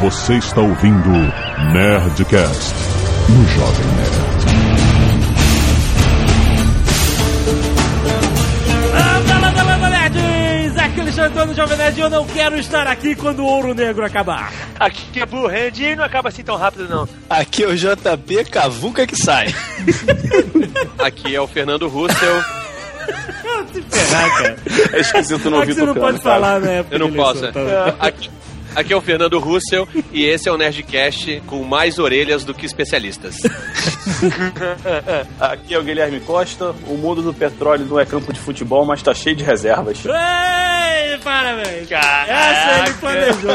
Você está ouvindo Nerdcast no Jovem Nerd. Fala, fala, fala, nerds! Aqui é o Alexandre do Jovem Nerd e eu não quero estar aqui quando o ouro negro acabar. Aqui é Blue Hand e não acaba assim tão rápido, não. Aqui é o JP Cavuca que sai. Aqui é o Fernando Russell. Se ferrar, cara. É esquisito não ouvir você não pode cara. falar, né? Eu não posso. é. Aqui, aqui é o Fernando Russell e esse é o Nerdcast com mais orelhas do que especialistas. Aqui é o Guilherme Costa. O mundo do petróleo não é campo de futebol, mas tá cheio de reservas. Ei, parabéns! Caraca. Essa ele planejou.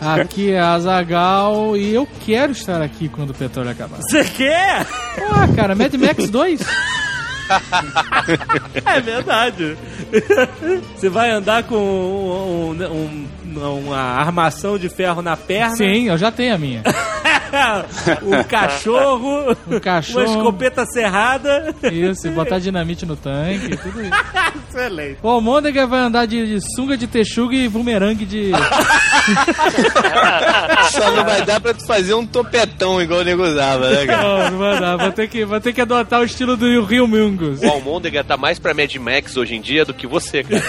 Aqui é a Azagal e eu quero estar aqui quando o petróleo acabar. Você quer? Ah, cara, Mad Max 2? É verdade. Você vai andar com um- um- um- uma armação de ferro na perna. Sim, eu já tenho a minha. um cachorro. Um cachorro. Uma escopeta serrada. Isso, e botar dinamite no tanque, tudo isso. Excelente. O Almôndega vai andar de, de sunga de texuga e bumerangue de... Só não vai dar pra tu fazer um topetão igual o nego usava, né, cara? Não, não vai dar. Vou ter, que, vou ter que adotar o estilo do Rio Mungus. O Almôndega tá mais pra Mad Max hoje em dia do que você, cara.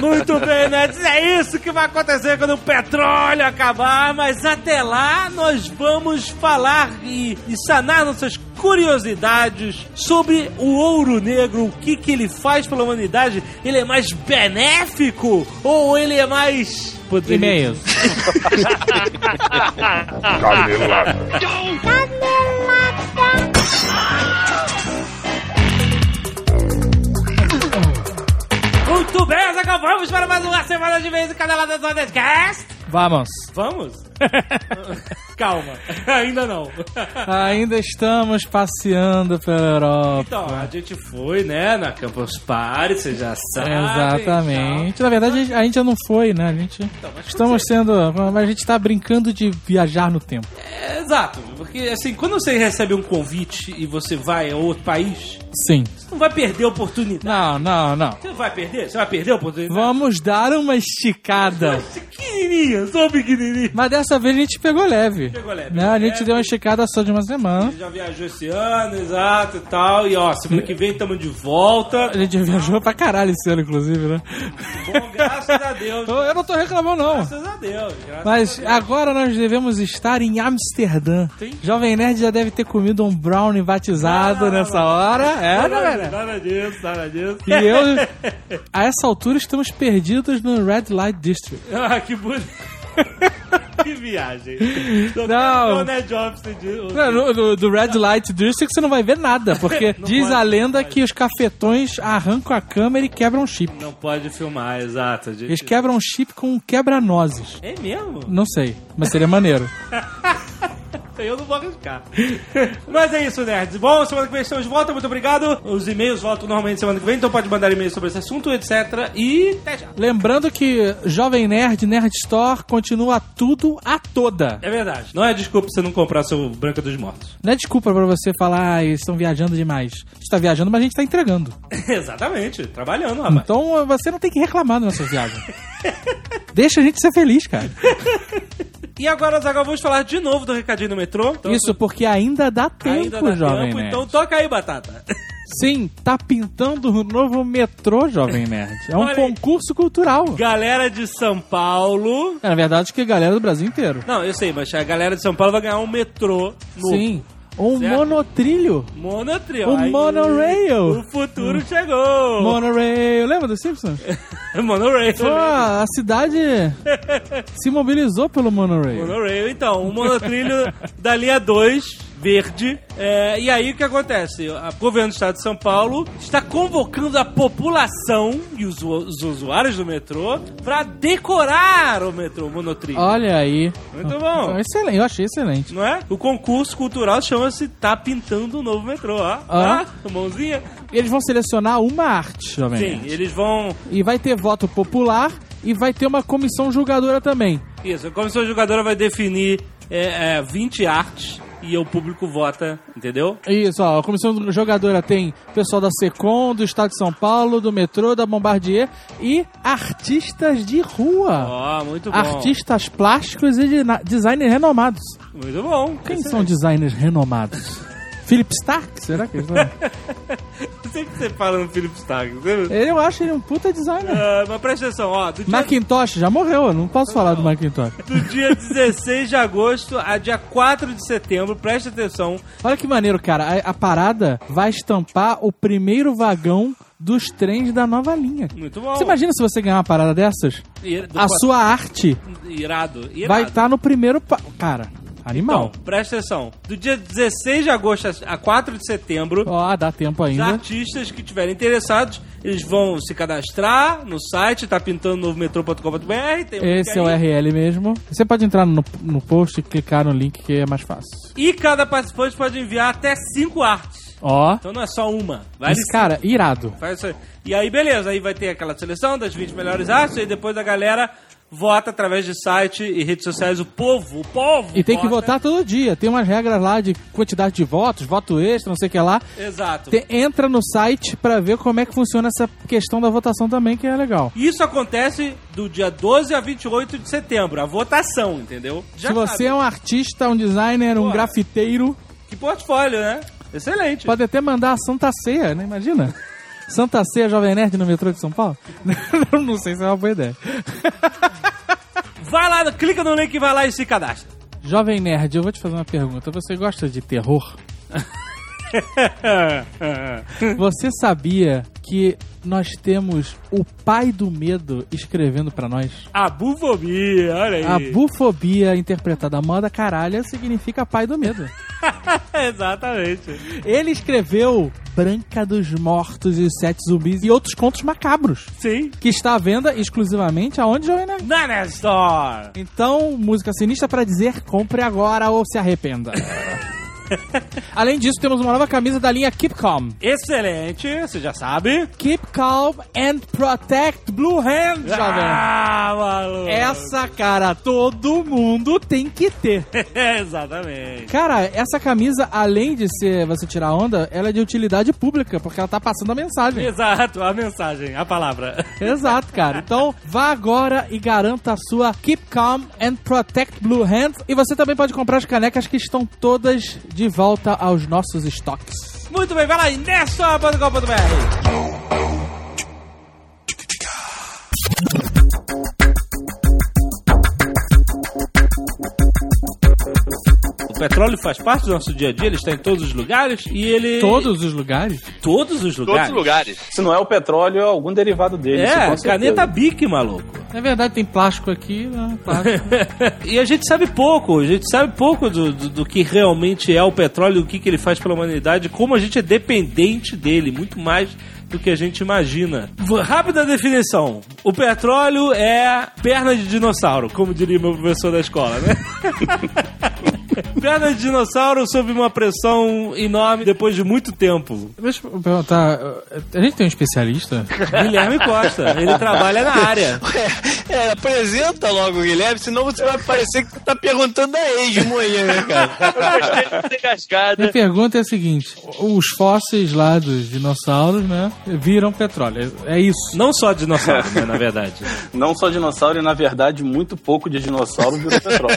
Muito bem, Nerds. É isso que vai acontecer quando o petróleo acabar. Mas até lá, nós vamos falar e, e sanar nossas curiosidades sobre o ouro negro. O que, que ele faz pela humanidade? Ele é mais benéfico ou ele é mais. poderia- E-mails. Muito bem, Zagal, vamos para mais uma semana de vez em Canelada do Nerdcast. Vamos. Vamos? Calma, ainda não. Ainda estamos passeando pela Europa. Então, a gente foi, né, na Campus Party, você já sabe. Exatamente. Na verdade, a gente já não foi, né? A gente Então, estamos sendo, mas a gente está brincando de viajar no tempo. É, exato, porque assim, quando você recebe um convite e você vai a outro país, Sim. você não vai perder a oportunidade. Não, não, não. Você vai perder? Você vai perder a oportunidade? Vamos dar uma esticada. Pequenininha, só pequenininha. Mas dessa vez a gente pegou leve. Pegou leve, Né? A gente leve. deu uma esticada só de uma semana. Já viajou esse ano, exato e tal. E ó, semana que vem estamos de volta. A gente viajou pra caralho esse ano, inclusive, né? Bom, graças a Deus. Eu não tô reclamando, não. Graças a Deus. graças Mas a Deus. agora nós devemos estar em Amsterdã. Sim. Jovem Nerd já deve ter comido um brownie batizado Não, não, nessa não. hora. É, nada, galera? nada disso, nada disso. E eu, a essa altura, estamos perdidos no Red Light District. Ah, que bonito. que viagem. Não. Não, né, Jobs? Não, no- no- do Red Light District você não vai ver nada, porque diz pode, a lenda que os cafetões arrancam a câmera e quebram o chip. Não pode filmar, exato. gente. Eles quebram o chip com quebra-nozes. É mesmo? Não sei, mas seria maneiro. Eu não vou arriscar. Mas é isso, nerds. Bom, semana que vem estamos de volta. Muito obrigado. Os e-mails voltam normalmente semana que vem, então pode mandar e-mail sobre esse assunto, etc. E até já. Lembrando que Jovem Nerd, Nerd Store, continua tudo a toda. É verdade. Não é desculpa você não comprar seu Branca dos Mortos. Não é desculpa pra você falar, ah, eles estão viajando demais. A gente tá viajando, mas a gente tá entregando. Exatamente. Trabalhando, rapaz. Então você não tem que reclamar das nossas viagens. Deixa a gente ser feliz, cara. E agora, Zagal, vamos falar de novo do recadinho do metrô. Então, Isso porque ainda dá tempo, ainda dá Jovem tempo, então toca aí, Batata. Sim, tá pintando o novo metrô, Jovem Nerd. É um Olha concurso cultural. Galera de São Paulo. É, na verdade, que a galera do Brasil inteiro. Não, eu sei, mas a galera de São Paulo vai ganhar um metrô novo. Sim. Um Certo. monotrilho. Monotrio. O Aí, monorail. O futuro chegou. Monorail. Lembra dos Simpsons? monorail. Pô, a cidade se mobilizou pelo monorail. Monorail, então, um monotrilho da linha 2, verde. É, e aí o que acontece? O governo do estado de São Paulo está convocando a população e os, os usuários do metrô para decorar o metrô, monotrilho. Olha aí. Muito bom. Excelente, eu achei excelente. Não é? O concurso cultural chama-se Tá Pintando o Novo Metrô, ó. Ah. Ah, mãozinha. Eles vão selecionar uma arte, Jovem Sim, eles vão. E vai ter voto popular e vai ter uma comissão julgadora também. Isso, a comissão julgadora vai definir é, é, 20 artes e o público vota, entendeu? Isso, ó, a comissão jogadora tem pessoal da Secom, do Estado de São Paulo, do metrô, da Bombardier e artistas de rua. Ó, muito bom. Artistas plásticos e de designers renomados. Muito bom. Quem Excelente. são designers renomados? Philip Stark? Será que eles são? Sempre você fala no Philip Stark, você... Ele, eu acho ele um puta designer. Ah, mas presta atenção, ó, dia, Macintosh já morreu, eu não posso falar do Macintosh. do dia 16 de agosto a dia 4 de setembro, presta atenção, Olha que maneiro, cara. A, a parada vai estampar o primeiro vagão dos trens da nova linha. muito bom. Você imagina se você ganhar uma parada dessas? Ir- A quatro- sua arte Irado, irado. vai estar no primeiro. Pa... Cara, animal. Então, presta atenção. Do dia 16 de agosto a 4 de setembro, Ó, dá tempo os ainda. artistas que estiverem interessados, eles vão se cadastrar no site, tá pintando no metrô.com.br. Esse é o. URL mesmo. Você pode entrar no, no post e clicar no link que é mais fácil. E cada participante pode enviar até 5 artes. Ó, Então não é só uma. Vale mas cara, irado. Faz isso aí. E aí, beleza, aí vai ter aquela seleção das 20 melhores artes, e depois a galera vota através de site e redes sociais. O povo, o povo. E tem que vota. votar todo dia. Tem umas regras lá de quantidade de votos, voto extra, não sei o que lá. Exato. Te- entra no site pra ver como é que funciona essa questão da votação também, que é legal. Isso acontece do dia 12 a 28 de setembro, a votação, entendeu? Já Se você sabe. é um artista, um designer, um grafiteiro, Que portfólio, né? Excelente. pode até mandar a Santa Ceia, né? Imagina. Santa Ceia Jovem Nerd no metrô de São Paulo? não sei se é uma boa ideia. Vai lá, clica no link, vai lá e se cadastra. Jovem Nerd, eu vou te fazer uma pergunta. Você gosta de terror? Você sabia que nós temos o pai do medo escrevendo pra nós? A bufobia, olha aí. A bufobia interpretada moda caralha significa pai do medo. Exatamente. Ele escreveu Branca dos Mortos e os Sete Zumbis e outros contos macabros, Sim. que está à venda exclusivamente aonde, Nerd? Na Nestor. Então, música sinistra pra dizer compre agora ou se arrependa. Além disso, temos uma nova camisa da linha Keep Calm. Excelente, você já sabe. Keep Calm and Protect Blue Hand, jovem. Ah, maluco. Essa, cara, todo mundo tem que ter. Exatamente. Cara, essa camisa, além de ser você tirar onda, ela é de utilidade pública, porque ela tá passando a mensagem. Exato, a mensagem, a palavra. Exato, cara. Então, vá agora e garanta a sua Keep Calm and Protect Blue Hand. E você também pode comprar as canecas que estão todas de volta aos nossos estoques. Muito bem, vai lá em nestor.com.br. O petróleo faz parte do nosso dia a dia, ele está em todos os lugares e ele. Todos os lugares? Todos os Todos lugares. os lugares. Se não é o petróleo, é algum derivado dele. É, caneta Bic, maluco. É verdade, tem plástico aqui, né? Plástico. e a gente sabe pouco, a gente sabe pouco do, do, do que realmente é o petróleo, o que, que ele faz pela humanidade, como a gente é dependente dele, muito mais do que a gente imagina. Rápida definição: o petróleo é perna de dinossauro, como diria meu professor da escola, né? perna de dinossauro sob uma pressão enorme depois de muito tempo. Deixa eu perguntar, a gente tem um especialista? Guilherme Costa, ele trabalha na área. É, apresenta logo o Guilherme, senão você vai parecer que você tá perguntando a ex de manhã, né, cara? Gostei de cascada. Minha pergunta é a seguinte: os fósseis lá dos dinossauros, né, viram petróleo. É isso. Não só dinossauro, né, na verdade. Não só dinossauro, e na verdade, muito pouco de dinossauro virou petróleo.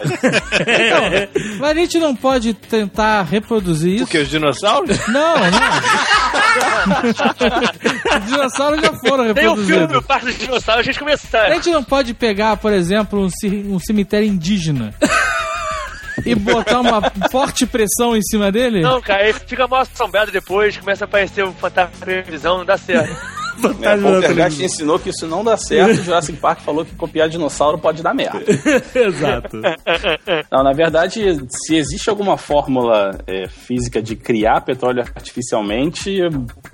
Mas a gente não pode tentar reproduzir isso? Porque os dinossauros? Não, não. Os dinossauros já foram Tem um filme, o reproduzidos. Parque dos Dinossauros, a gente começou. A gente não pode pegar, por exemplo, um, um cemitério indígena e botar uma forte pressão em cima dele? Não, cara, aí fica mal assombrado depois, começa a aparecer o fantasma da televisão, não dá certo. É, o Poltergeist ensinou que isso não dá certo. Jurassic Park falou que copiar dinossauro pode dar merda. Exato. Não, na verdade, se existe alguma fórmula é, física de criar petróleo artificialmente,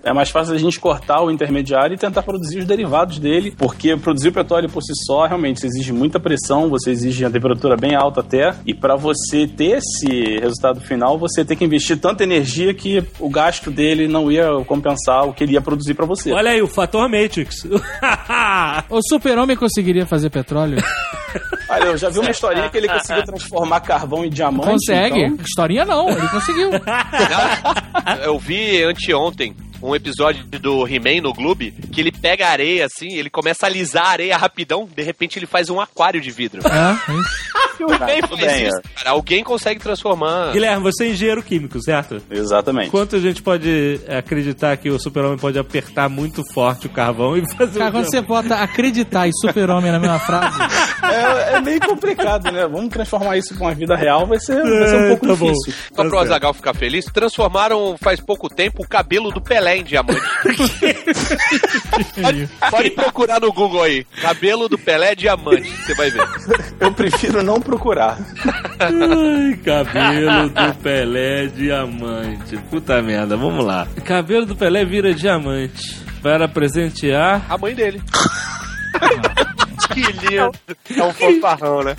é mais fácil a gente cortar o intermediário e tentar produzir os derivados dele, porque produzir o petróleo por si só realmente exige muita pressão, você exige uma temperatura bem alta até, e para você ter esse resultado final, você tem que investir tanta energia que o gasto dele não ia compensar o que ele ia produzir para você. Olha aí, o fator Matrix. O super-homem conseguiria fazer petróleo? Olha, eu já vi uma historinha que ele conseguiu transformar carvão em diamante. Consegue. então- Historinha não, ele conseguiu. Eu vi anteontem um episódio do He-Man no Gloob que ele pega a areia assim, ele começa a alisar a areia rapidão, de repente ele faz um aquário de vidro. é, é tudo faz bem, isso, cara. Alguém consegue transformar. Guilherme, você é engenheiro químico, certo? Exatamente. Quanto a gente pode acreditar que o super-homem pode apertar muito forte o carvão e fazer Cara, um quando você bota acreditar e super-homem na mesma frase, É, é meio complicado, né? Vamos transformar isso pra uma vida real, vai ser, vai ser um pouco tá bom. difícil. Só pro Tá certo. Azagal ficar feliz, transformaram faz pouco tempo o cabelo do Pelé em diamante. pode, pode procurar no Google aí. Cabelo do Pelé diamante, você vai ver. Eu prefiro não procurar. Ai, cabelo do Pelé diamante. Puta merda, vamos lá. Cabelo do Pelé vira diamante. Para presentear. A mãe dele. que lindo. É um fanfarrão, né?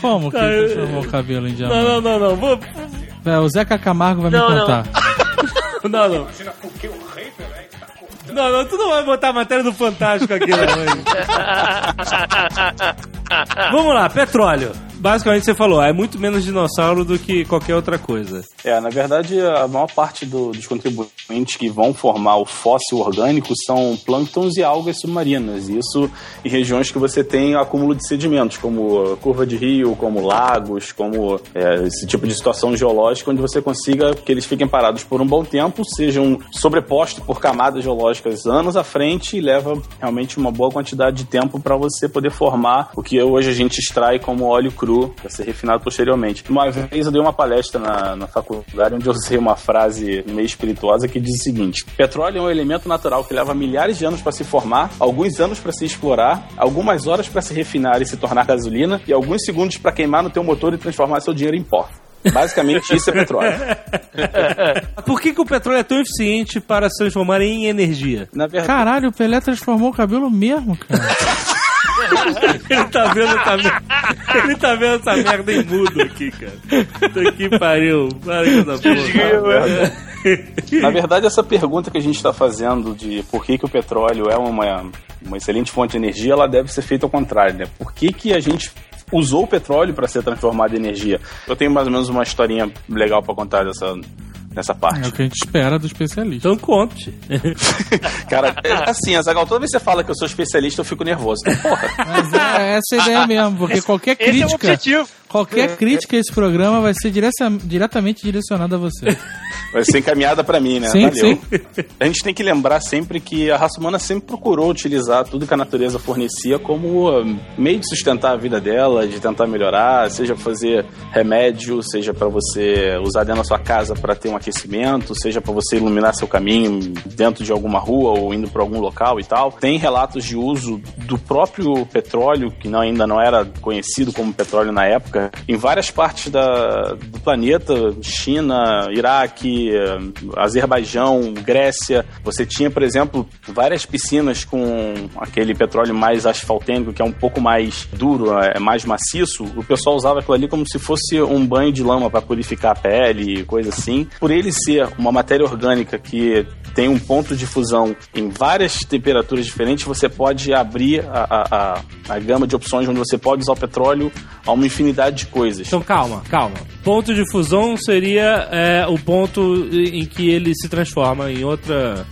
como que transformou o cabelo em Não, diamante? não, não, não. Vou... É, o Zeca Camargo vai Não, me não. contar. Não, não. Não, não, tu não vai botar a matéria do Fantástico aqui, não. Vamos lá, petróleo. Basicamente você falou, é muito menos dinossauro do que qualquer outra coisa. É, na verdade, a maior parte do- dos contribuintes que vão formar o fóssil orgânico são plânctons e algas submarinas. Isso em regiões que você tem acúmulo de sedimentos, como curva de rio, como lagos, como é, esse tipo de situação geológica, onde você consiga que eles fiquem parados por um bom tempo, sejam sobrepostos por camadas geológicas anos à frente e leva realmente uma boa quantidade de tempo para você poder formar o que hoje a gente extrai como óleo cru para ser refinado posteriormente. Uma vez eu dei uma palestra na, na faculdade onde eu usei uma frase meio espirituosa que diz o seguinte: petróleo é um elemento natural que leva milhares de anos para se formar, alguns anos para se explorar, algumas horas para se refinar e se tornar gasolina e alguns segundos para queimar no teu motor e transformar seu dinheiro em pó. Basicamente isso é petróleo. Por que, que o petróleo é tão eficiente para se transformar em energia? Na verdade, Caralho, o Pelé transformou o cabelo mesmo, cara. Ele tá vendo, tá vendo, ele tá vendo essa merda em mudo aqui, cara. Puta que pariu. Pariu da porra. Na verdade, essa pergunta que a gente está fazendo de por que, que o petróleo é uma, uma excelente fonte de energia, ela deve ser feita ao contrário, né? Por que, que a gente usou o petróleo para ser transformado em energia? Eu tenho mais ou menos uma historinha legal para contar dessa, nessa É parte. o que a gente espera do especialista. Então conte. Cara, é assim, Azagal, toda vez que você fala que eu sou especialista, eu fico nervoso. Porra, Mas é essa a ideia mesmo, porque qualquer Esse é o crítica, objetivo. Qualquer crítica a esse programa vai ser direta- diretamente direcionada a você. vai ser encaminhada para mim, né? Sim, Valeu. sim. A gente tem que lembrar sempre que a raça humana sempre procurou utilizar tudo que a natureza fornecia como uh, meio de sustentar a vida dela, de tentar melhorar, seja fazer remédio, seja para você usar dentro da sua casa para ter um aquecimento, seja para você iluminar seu caminho dentro de alguma rua ou indo para algum local e tal. Tem relatos de uso do próprio petróleo, que não, ainda não era conhecido como petróleo na época, em várias partes da, do planeta, China, Iraque, Azerbaijão, Grécia. Você tinha, por exemplo, várias piscinas com aquele petróleo mais asfaltênico, que é um pouco mais duro, é mais maciço. O pessoal usava aquilo ali como se fosse um banho de lama para purificar a pele, coisa assim. Por ele ser uma matéria orgânica que tem um ponto de fusão em várias temperaturas diferentes, você pode abrir a, a, a, a gama de opções onde você pode usar o petróleo a uma infinidade de coisas. Então calma, calma. Ponto de fusão seria é, o ponto em que ele se transforma em outra.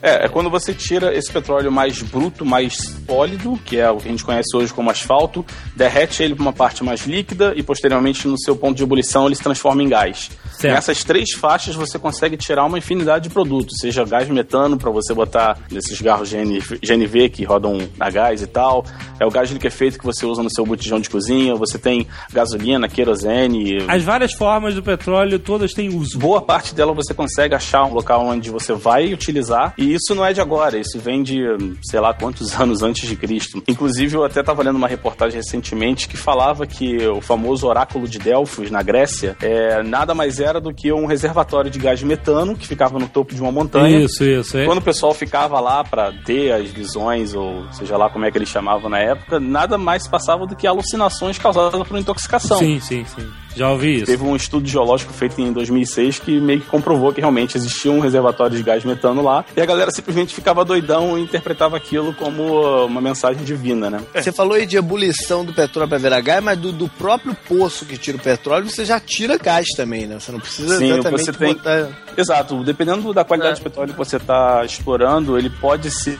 É, é quando você tira esse petróleo mais bruto, mais sólido, que é o que a gente conhece hoje como asfalto, derrete ele para uma parte mais líquida e posteriormente no seu ponto de ebulição ele se transforma em gás. Certo. Nessas três faixas você consegue tirar uma infinidade de produtos, seja gás metano para você botar nesses garros GNV, GNV que rodam a gás e tal, é o gás liquefeito que você usa no seu botijão de cozinha, você tem gasolina, querosene, As várias formas do petróleo todas têm uso. boa parte dela você consegue achar um local onde você vai utilizar. E isso não é de agora, isso vem de sei lá quantos anos antes de Cristo. Inclusive, eu até estava lendo uma reportagem recentemente que falava que o famoso oráculo de Delfos, na Grécia, é, nada mais era do que um reservatório de gás metano que ficava no topo de uma montanha. Isso, isso. É. Quando o pessoal ficava lá para ter as visões, ou seja lá como é que eles chamavam na época, nada mais passava do que alucinações causadas por intoxicação. Sim, sim, sim. Já ouvi isso. Teve um estudo geológico feito em 2006 que meio que comprovou que realmente existia um reservatório de gás metano lá e a galera simplesmente ficava doidão e interpretava aquilo como uma mensagem divina, né? Você falou aí de ebulição do petróleo para virar gás, mas do, do próprio poço que tira o petróleo, você já tira gás também, né? Você não precisa Sim, exatamente você tem- botar... Exato, dependendo da qualidade de petróleo que você está explorando, ele pode ser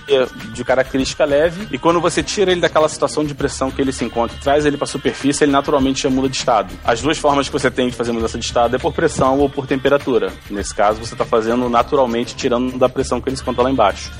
de característica leve e quando você tira ele daquela situação de pressão que ele se encontra e traz ele para a superfície, ele naturalmente já muda de estado. As duas formas que você tem de fazer mudança de estado é por pressão ou por temperatura. Nesse caso, você está fazendo naturalmente tirando da pressão que ele se encontra lá embaixo.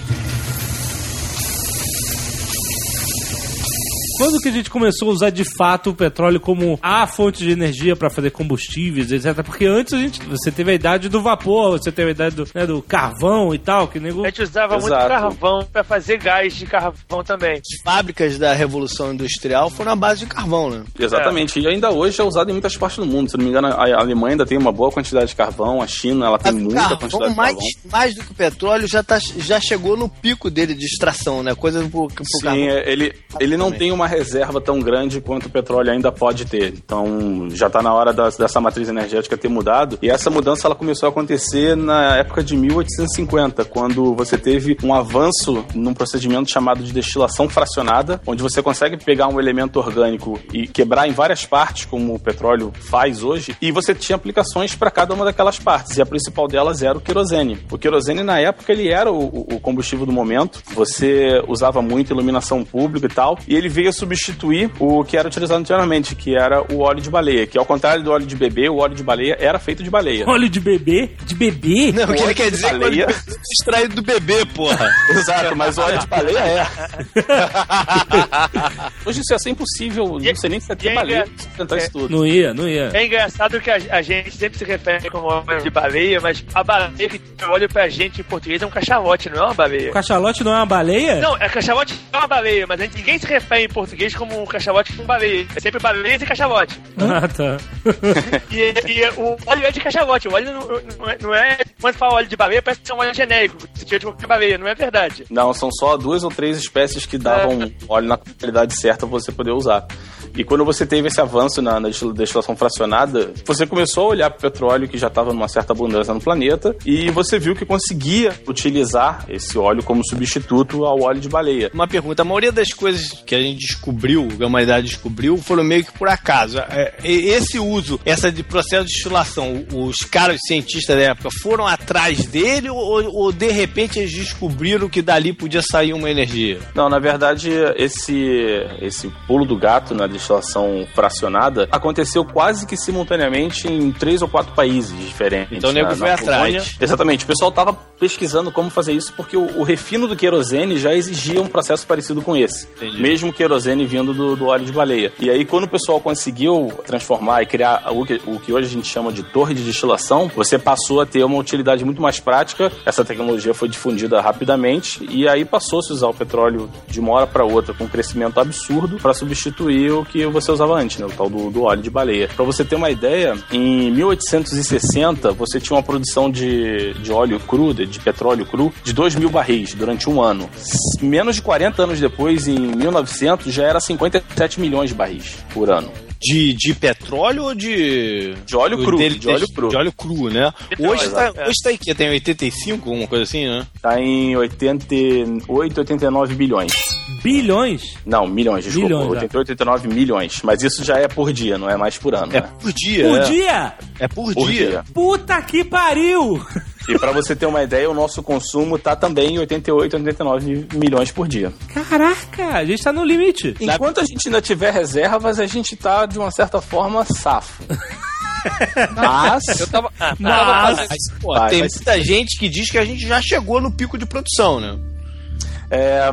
Quando que a gente começou a usar de fato o petróleo como a fonte de energia para fazer combustíveis, etc? Porque antes a gente, você teve a idade do vapor, você teve a idade do, né, do carvão e tal, que nego... A gente usava muito Exato. carvão pra fazer gás de carvão também. As fábricas da Revolução Industrial foram na base de carvão, né? Exatamente, e ainda hoje é usado em muitas partes do mundo. Se não me engano, a a Alemanha ainda tem uma boa quantidade de carvão, a China ela tem muita carvão, quantidade de mais, carvão. mais do que o petróleo, já, tá, já chegou no pico dele de extração, né? Coisa pro, pro Sim, carvão. é, ele, ele não tem uma reserva tão grande quanto o petróleo ainda pode ter. Então, já está na hora dessa matriz energética ter mudado. E essa mudança ela começou a acontecer na época de 1850, quando você teve um avanço num procedimento chamado de destilação fracionada, onde você consegue pegar um elemento orgânico e quebrar em várias partes, como o petróleo faz hoje, e você tinha aplicações para cada uma daquelas partes. E a principal delas era o querosene. O querosene, na época, ele era o, o combustível do momento. Você usava muito iluminação pública e tal, e ele veio substituir o que era utilizado anteriormente, que era o óleo de baleia, que ao contrário do óleo de bebê, o óleo de baleia era feito de baleia. Óleo de bebê? De bebê? Não, o que ele quer dizer é que baleia. ele extraído do bebê, porra. Exato, mas o óleo de baleia é. Hoje isso ia ser impossível, não sei nem se ia e ter baleia é- pra sustentar isso tudo. Não ia, não ia. É engraçado que a, a gente sempre se refere como óleo de baleia, mas a baleia que tem óleo pra gente em português é um cachalote, não é uma baleia. O cachalote não é uma baleia? Não, é cachalote é uma baleia, mas a gente- ninguém se refere em português como um cachalote com baleia. É sempre baleias e cachalote. Ah, tá. E, e o óleo é de cachalote. O óleo não, não é, não é- Quando fala óleo de baleia, parece que é um óleo genérico. Se tira de qualquer baleia, não é verdade. Não, são só duas ou três espécies que davam óleo na qualidade certa pra você poder usar. E quando você teve esse avanço na, na destil- destilação fracionada, você começou a olhar para o petróleo que já estava numa certa abundância no planeta e você viu que conseguia utilizar esse óleo como substituto ao óleo de baleia. Uma pergunta, a maioria das coisas que a gente descobriu, que a humanidade descobriu, foram meio que por acaso. É, Esse uso, essa de processo de destilação, os caras cientistas da época foram atrás dele ou, ou de repente eles descobriram que dali podia sair uma energia? Não, na verdade, esse, esse pulo do gato na destilação fracionada aconteceu quase que simultaneamente em três ou quatro países diferentes. Então o nego Na- foi atrás. Exatamente. O pessoal estava pesquisando como fazer isso porque o, o refino do querosene já exigia um processo parecido com esse. Entendi. Mesmo querosene vindo do, do óleo de baleia. E aí, quando o pessoal conseguiu transformar e criar o que, o que hoje a gente chama de torre de destilação, você passou a ter uma utilidade muito mais prática. Essa tecnologia foi difundida rapidamente e aí passou-se a usar o petróleo de uma hora para outra com um crescimento absurdo para substituir o que você usava antes, né? O tal do, do óleo de baleia. Para você ter uma ideia, em 1860 você tinha uma produção de, de óleo cru, de, de petróleo cru, de 2 mil barris durante um ano. Menos de 40 anos depois, em 1900, já era 57 milhões de barris por ano. De, de petróleo ou de. De óleo cru, dele- de óleo cru. De óleo cru, né? Petróleo, Hoje tá, é. hoje tá em que? Tem 85, alguma coisa assim, né? Tá em 88, 89 bilhões. Bilhões? Não, milhões, desculpa. Milhões, 88, 89 milhões. Mas isso já é por dia, não é mais por ano. É né? por dia. Por é. dia? É por, Por dia. dia. Puta que pariu! E para você ter uma ideia, o nosso consumo tá também em 88, 89 milhões por dia. Caraca, a gente tá no limite. Enquanto a gente ainda tiver reservas, a gente tá, de uma certa forma, safo. Mas... Eu tava. ah, Mas, Mas, pô, Vai, tem vai muita gente que diz que a gente já chegou no pico de produção, né? É,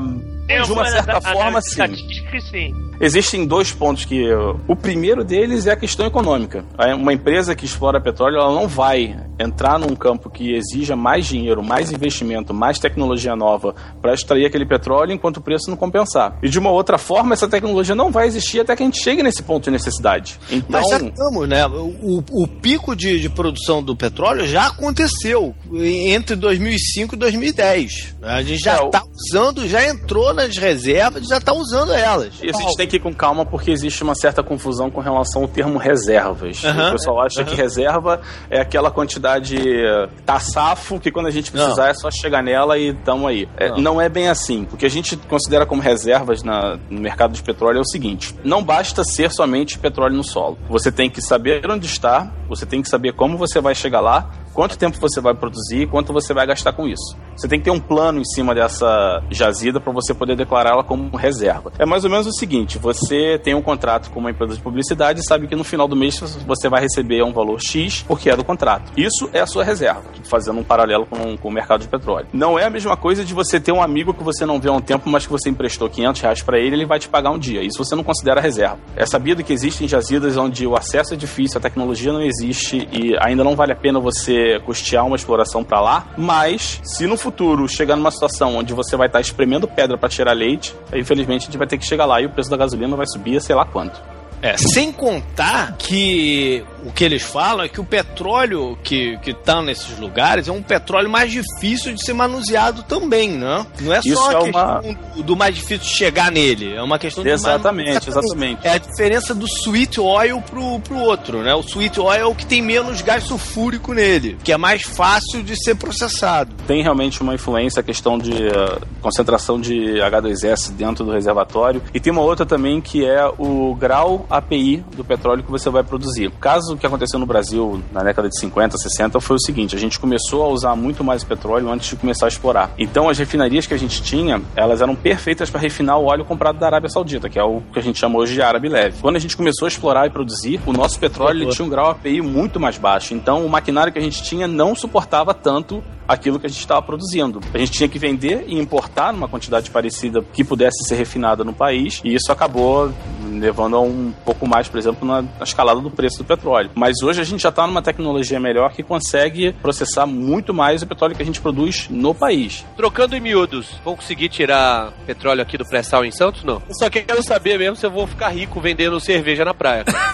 de uma certa forma, sim. Estatística que sim. Existem dois pontos que. uh, O primeiro deles é a questão econômica. Uma empresa que explora petróleo, ela não vai entrar num campo que exija mais dinheiro, mais investimento, mais tecnologia nova para extrair aquele petróleo enquanto o preço não compensar. E de uma outra forma, essa tecnologia não vai existir até que a gente chegue nesse ponto de necessidade. Então, Mas já estamos, né? O, o pico de, de produção do petróleo já aconteceu entre 2005 e 2010. A gente já É, o- está usando, já entrou nas reservas, já está usando elas. Existem tem que ir com calma porque existe uma certa confusão com relação ao termo reservas. Aham. O pessoal acha que reserva é aquela quantidade eh, tá safo que quando a gente precisar é só chegar nela e tamo aí. É, não. é bem assim. O que a gente considera como reservas na- no mercado de petróleo é o seguinte: não basta ser somente petróleo no solo. Você tem que saber onde está, você tem que saber como você vai chegar lá, quanto tempo você vai produzir e quanto você vai gastar com isso. Você tem que ter um plano em cima dessa jazida para você poder declará-la como reserva. É mais ou menos o seguinte: você tem um contrato com uma empresa de publicidade e sabe que no final do mês você vai receber um valor X porque é do contrato. Isso é a sua reserva, fazendo um paralelo com, com o mercado de petróleo. Não é a mesma coisa de você ter um amigo que você não vê há um tempo, mas que você emprestou 500 reais para ele, ele vai te pagar um dia. Isso você não considera reserva. É sabido que existem jazidas onde o acesso é difícil, a tecnologia não existe e ainda não vale a pena você custear uma exploração para lá, mas se no futuro chegar numa situação onde você vai estar espremendo pedra para tirar leite, aí, infelizmente a gente vai ter que chegar lá e o preço da gasolina vai subir sei lá quanto. É, sem contar que o que eles falam é que o petróleo que, que tá nesses lugares é um petróleo mais difícil de ser manuseado também, né? Não é só Isso a é questão uma- do, do mais difícil de chegar nele, é uma questão de Exatamente, manuseação. exatamente. É a diferença do sweet oil pro, pro outro, né? O sweet oil é o que tem menos gás sulfúrico nele, que é mais fácil de ser processado. tem realmente uma influência a questão de eh, concentração de H2S dentro do reservatório. E tem uma outra também que é o grau API do petróleo que você vai produzir. O caso que aconteceu no Brasil na década de 50, 60 foi o seguinte: a gente começou a usar muito mais petróleo antes de começar a explorar. Então as refinarias que a gente tinha, elas eram perfeitas para refinar o óleo comprado da Arábia Saudita, que é o que a gente chama hoje de árabe leve. Quando a gente começou a explorar e produzir, o nosso petróleo tinha um grau API muito mais baixo. Então o maquinário que a gente tinha não suportava tanto aquilo que a gente estava produzindo. A gente tinha que vender e importar numa quantidade parecida que pudesse ser refinada no país, e isso acabou levando a um pouco mais, por exemplo, na escalada do preço do petróleo. Mas hoje a gente já está numa tecnologia melhor que consegue processar muito mais o petróleo que a gente produz no país. Trocando em miúdos, vão conseguir tirar petróleo aqui do pré-sal em Santos? Não. Eu só quero saber mesmo se eu vou ficar rico vendendo cerveja na praia. cara.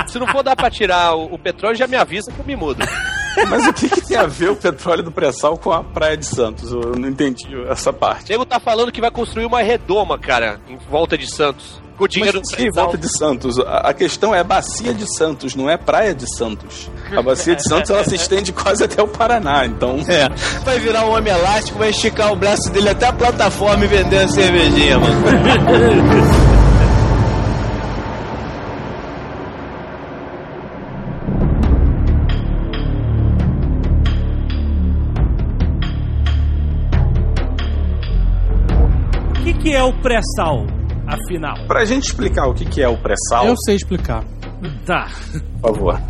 se não for dar pra tirar o, o petróleo, já me avisa que eu me mudo. Mas o que, que tem a ver o petróleo do pré-sal com a praia de Santos? Eu não entendi essa O parte. nego tá falando que vai construir uma redoma, cara, em volta de Santos. Com o dinheiro Mas do pré-sal. volta de Santos? A a questão é bacia de Santos, não é praia de Santos. A bacia de Santos ela se estende quase até o Paraná, então É, vai virar um homem elástico, vai esticar o braço dele até a plataforma e vender a cervejinha, mano. que, que é o pré-sal, afinal? Pra gente explicar o que que é o pré-sal, Eu sei explicar. Tá. por favor.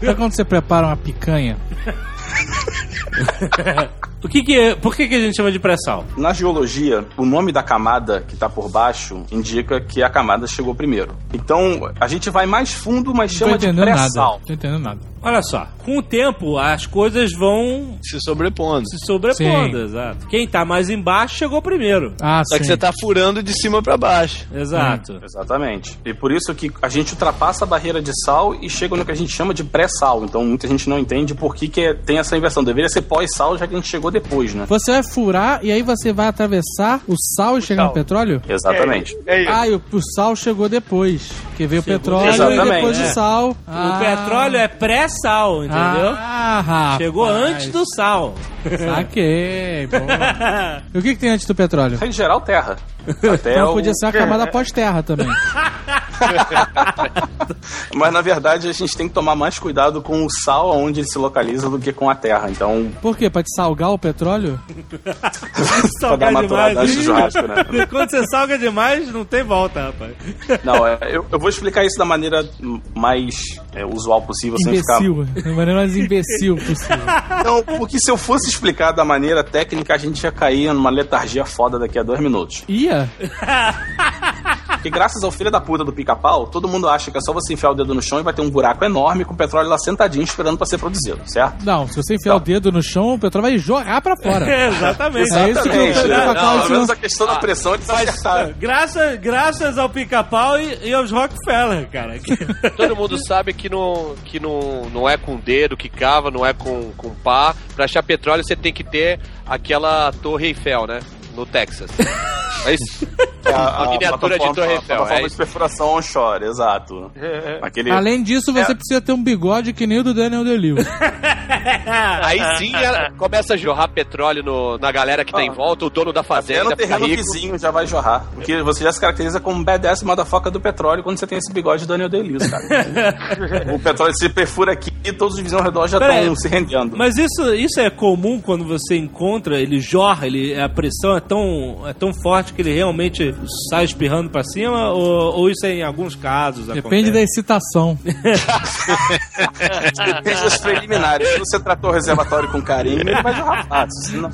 Sabe quando você prepara uma picanha? O que que é, por que, que a gente chama de pré-sal? Na geologia, o nome da camada que está por baixo indica que a camada chegou primeiro. Então, a gente vai mais fundo, mas chama de pré-sal. Não tô entendendo nada. Olha só, com o tempo as coisas vão Se sobrepondo. se sobrepondo, Sim. exato. Quem tá mais embaixo chegou primeiro. Ah, Só sim. que você tá furando de cima pra baixo. Exato. Exatamente. E por isso que a gente ultrapassa a barreira de sal e chega no que a gente chama de pré-sal. Então, muita gente não entende por que, que é- tem essa inversão. Deveria ser pós-sal, já que a gente chegou depois, né? Você vai furar e aí você vai atravessar o sal e chegar no petróleo? Exatamente. É isso. Ah, e o, o sal chegou depois. Porque veio o petróleo depois. e depois o Exatamente. sal. O petróleo é pré-sal, entendeu? Ah, rapaz. Chegou antes do sal. Saquei. e o que, que tem antes do petróleo? Em geral, terra. Até Então o- podia ser a camada pós-terra também. Mas na verdade a gente tem que tomar mais cuidado com o sal onde ele se localiza do que com a terra. Então, Por quê? Pra te salgar o petróleo? Salgar demais. de churrasco, né? Quando você salga demais, não tem volta, rapaz. Não, é, eu, eu vou explicar isso da maneira mais é, usual possível, sem ficar. Imbecil. Da maneira mais imbecil possível. Não, porque se eu fosse explicar da maneira técnica, a gente ia cair numa letargia foda daqui a dois minutos. Ia? Porque graças ao filho da puta do pica-pau, todo mundo acha que é só você enfiar o dedo no chão e vai ter um buraco enorme com o petróleo lá sentadinho esperando pra ser produzido, certo? Não, se você enfiar o dedo no chão, o petróleo vai jogar pra fora. Exatamente. É isso que quero Não, pelo menos a questão da pressão eles acertaram. Graças, graças ao pica-pau e, e aos Rockefeller, cara. Todo mundo sabe que não, que não, não é com dedo que cava, não é com, com pá. Pra achar petróleo você tem que ter aquela torre Eiffel, né? No Texas. É isso? Que é a, A miniatura de Torre Eiffel, é de perfuração onshore, exato. Aquele, Além disso, você precisa ter um bigode que nem o do Daniel DeLewis. Aí sim ela começa a jorrar petróleo no- na galera que tá em volta, o dono da Até fazenda no fica terreno rico. vizinho já vai jorrar. Porque você já se caracteriza como um badass motherfucker do petróleo quando você tem esse bigode do Daniel Day-Lewis, cara. o petróleo se perfura aqui e todos os vizinhos ao redor já estão se rendendo. Mas isso, isso é comum quando você encontra, ele jorra, ele, a pressão é tão, é tão forte que ele realmente sai espirrando pra cima? Ou, ou isso é em alguns casos? Depende da acontece? excitação. Depende das preliminares. Se você tratou o reservatório com carinho, ele vai jorrar fácil. Senão...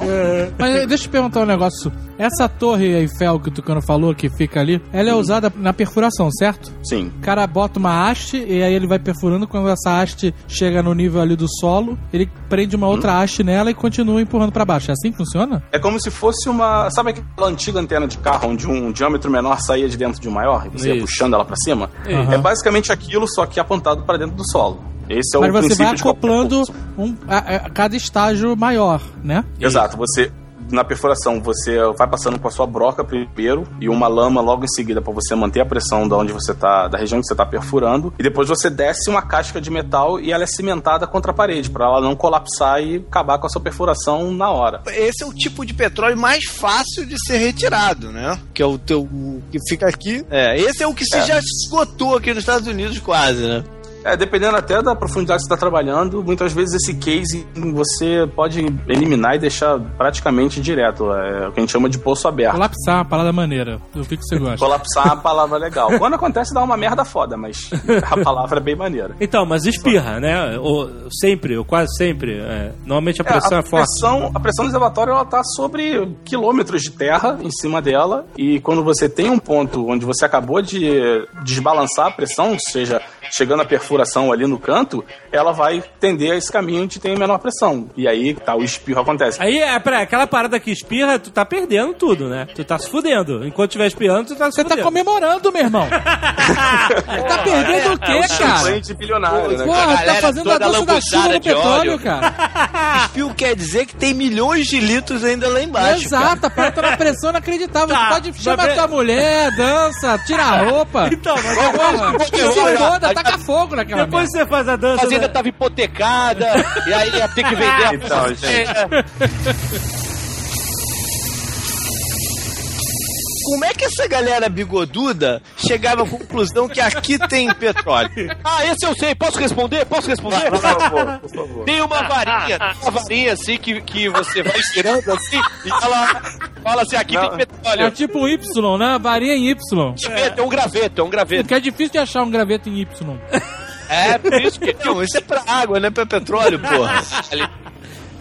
Mas deixa eu te perguntar um negócio. Essa torre Eiffel que o Tucano falou, que fica ali, ela é usada na perfuração, certo? Sim. O cara bota uma haste e aí ele vai perfurando. Quando essa haste chega no nível ali do solo, ele prende uma outra haste nela e continua empurrando pra baixo. É assim que funciona? É como se fosse uma. Sabe aquela antiga antena de carro onde um diâmetro menor saía de dentro de um maior e você ia Isso. puxando ela pra cima? Aham. É basicamente aquilo, só que apontado pra dentro do solo. Esse é Mas o você princípio vai acoplando um, a, a cada estágio maior, né? Exato, você na perfuração você vai passando com a sua broca primeiro e uma lama logo em seguida para você manter a pressão da onde você tá, da região que você tá perfurando, e depois você desce uma casca de metal e ela é cimentada contra a parede para ela não colapsar e acabar com a sua perfuração na hora. Esse é o tipo de petróleo mais fácil de ser retirado, né? Que é o teu o que fica aqui. É, esse é o que se já esgotou aqui nos Estados Unidos quase, né? É, dependendo até da profundidade que você está trabalhando, muitas vezes esse case você pode eliminar e deixar praticamente direto. É o que a gente chama de poço aberto. Colapsar é uma parada maneira. Eu vi que você gosta. Colapsar é uma palavra legal. Quando acontece, dá uma merda foda, mas a palavra é bem maneira. Então, mas espirra, né? Ou, sempre, ou quase sempre. é. Normalmente a pressão é, a, forte. pressão, a pressão do reservatório ela tá sobre quilômetros de terra em cima dela e quando você tem um ponto onde você acabou de desbalançar a pressão, seja chegando a perfuração ali no canto, ela vai tender a esse caminho onde tem menor pressão. E aí tá, o espirro acontece. Aí, é, peraí, aquela parada que espirra, tu tá perdendo tudo, né? Tu tá se fudendo. Enquanto estiver espirrando, tu tá se Você tá fudendo. comemorando, meu irmão. tá perdendo o quê, cara? Champanhe bilionário, né? Porra, tá fazendo a dança da chuva no de petróleo, óleo. cara. Espio quer dizer que tem milhões de litros ainda lá embaixo. cara. Exato, a parada tá na pressão inacreditável. Tá, Você pode chamar tua mulher, dança, tira a roupa. Então, mas Porra, que se foda, taca fogo naquela depois merda. você faz a A dança. fazenda da- tava hipotecada, e aí ia ter que vender a Então, gente. Como é que essa galera bigoduda chegava à conclusão que aqui tem petróleo? Ah, esse eu sei, posso responder? Posso responder? Por favor, por favor. Tem uma varinha, uma varinha assim que, que você vai girando assim e ela fala assim: aqui Não. tem É petróleo. tipo um Y, né? Varia em Y. É. um graveto, é um graveto. Porque é difícil de achar um graveto em Y. É, por isso que. Não, isso é pra água, não é pra petróleo, porra.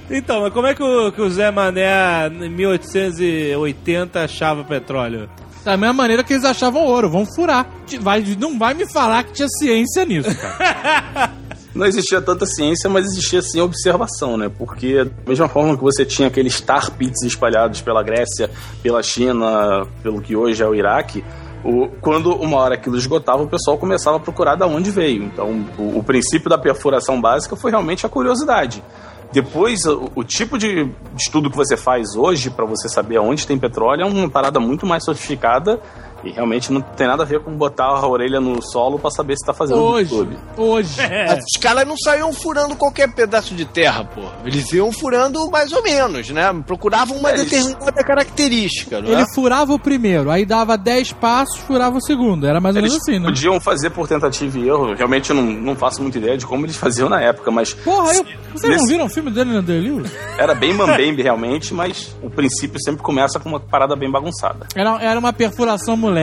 Então, mas como é que o, que o Zé Mané, em 1880, achava petróleo? Da mesma maneira que eles achavam ouro. Vão furar. Vai, não vai me falar que tinha ciência nisso, cara. Não existia tanta ciência, mas existia sim observação, né? Porque, da mesma forma que você tinha aqueles tar pits espalhados pela Grécia, pela China, pelo que hoje é o Iraque, o- quando uma hora aquilo esgotava, o pessoal começava a procurar de onde veio. Então, o, o princípio da perfuração básica foi realmente a curiosidade. Depois, o, o tipo de estudo que você faz hoje para você saber aonde tem petróleo é uma parada muito mais sofisticada e realmente não tem nada a ver com botar a orelha no solo para saber se tá fazendo no Hoje. YouTube. Hoje. Mas Os caras não saíam furando qualquer pedaço de terra, pô. Eles iam furando mais ou menos, né? Procuravam uma É, determinada característica, não é? Ele furava o primeiro, aí dava 10 passos, furava o segundo. Era mais ou Eles menos assim, né? podiam fazer por tentativa e erro. Realmente eu não, não faço muita ideia de como eles faziam na época, mas Porra, eu, vocês não Nesse- viram o filme dele no The Lewis? era bem mambembe realmente, mas o princípio sempre começa com uma parada bem bagunçada. Era, era uma perfuração moleque.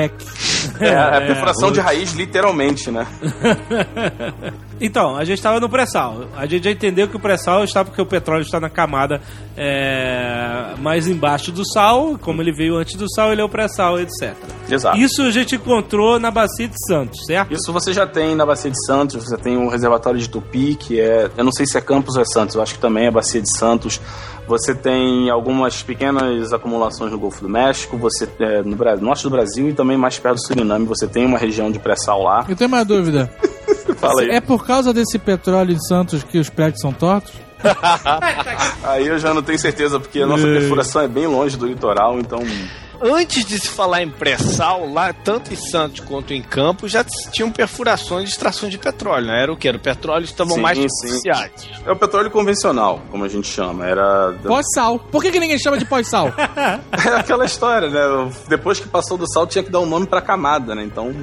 É, a perfuração de raiz, literalmente, né? Então, a gente estava no pré-sal. A gente já entendeu que o pré-sal está porque o petróleo está na camada é, mais embaixo do sal. Como ele veio antes do sal, ele é o pré-sal, etc. Exato. Isso a gente encontrou na Bacia de Santos, certo? Isso você já tem na Bacia de Santos, você tem o reservatório de Tupi, que é. Eu não sei se é Campos ou é Santos, eu acho que também é Bacia de Santos. Você tem algumas pequenas acumulações no Golfo do México, você é, no norte do Brasil e também mais perto do Suriname, você tem uma região de pré-sal lá. Eu tenho uma dúvida. Fala aí. É por causa desse petróleo em Santos que os prédios são tortos? Aí eu já não tenho certeza, porque a nossa perfuração é bem longe do litoral, então antes de se falar em pré-sal, lá, tanto em Santos quanto em Campos, já tinham perfurações de extração de petróleo, né? Era o que? Era o petróleo estavam mais sim. beneficiados. É o petróleo convencional, como a gente chama. Era. Pós-sal. Por que, que ninguém chama de pós-sal? É aquela história, né? Depois que passou do sal, tinha que dar um nome pra camada, né? Então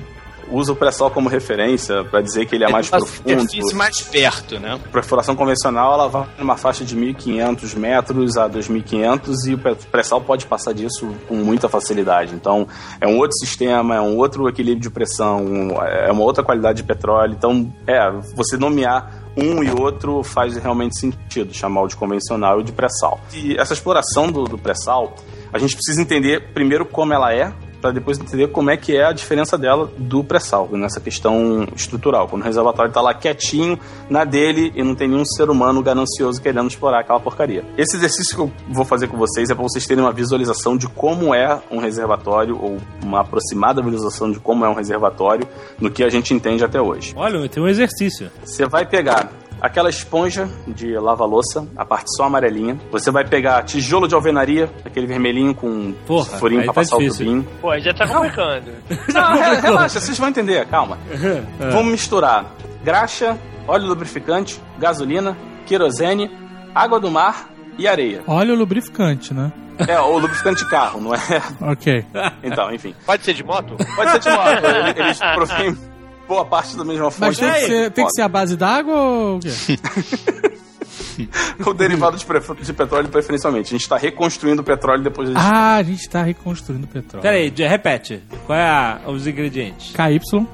usa o pré-sal como referência pra dizer que ele é, mais uma profundo. superfície mais perto, né? A perfuração convencional ela vai numa faixa de 1.500 metros a 2.500 e o pré-sal pode passar disso com muita facilidade. Então é um outro sistema, é um outro equilíbrio de pressão, é uma outra qualidade de petróleo. Então é você nomear um e outro faz realmente sentido chamar o de convencional e o de pré-sal. E essa exploração do, do pré-sal a gente precisa entender primeiro como ela é para depois entender como é que é a diferença dela do pré-sal, nessa questão estrutural. Quando o reservatório está lá quietinho na dele e não tem nenhum ser humano ganancioso querendo explorar aquela porcaria. Esse exercício que eu vou fazer com vocês é para vocês terem uma visualização de como é um reservatório, ou uma aproximada visualização de como é um reservatório, no que a gente entende até hoje. Olha, tem um exercício. Você vai pegar aquela esponja de lava-louça, a parte só amarelinha. Você vai pegar tijolo de alvenaria, aquele vermelhinho com Porra, furinho pra tá passar difícil. o tubinho. Pô, já tá complicando. Não, re- relaxa, vocês vão entender, calma. Vamos misturar graxa, óleo lubrificante, gasolina, querosene, água do mar e areia. Olha o lubrificante, né? É, o lubrificante de carro, não é? Ok. Então, enfim. Pode ser de moto? Pode ser de moto. ele- Eles provêm boa parte da mesma fonte. Mas tem que, ser, tem que ser a base d'água ou o quê? O derivado de, de petróleo, preferencialmente. A gente está reconstruindo o petróleo depois da Ah, a gente tá reconstruindo o petróleo. Pera aí, repete. Qual é a- os ingredientes? KY.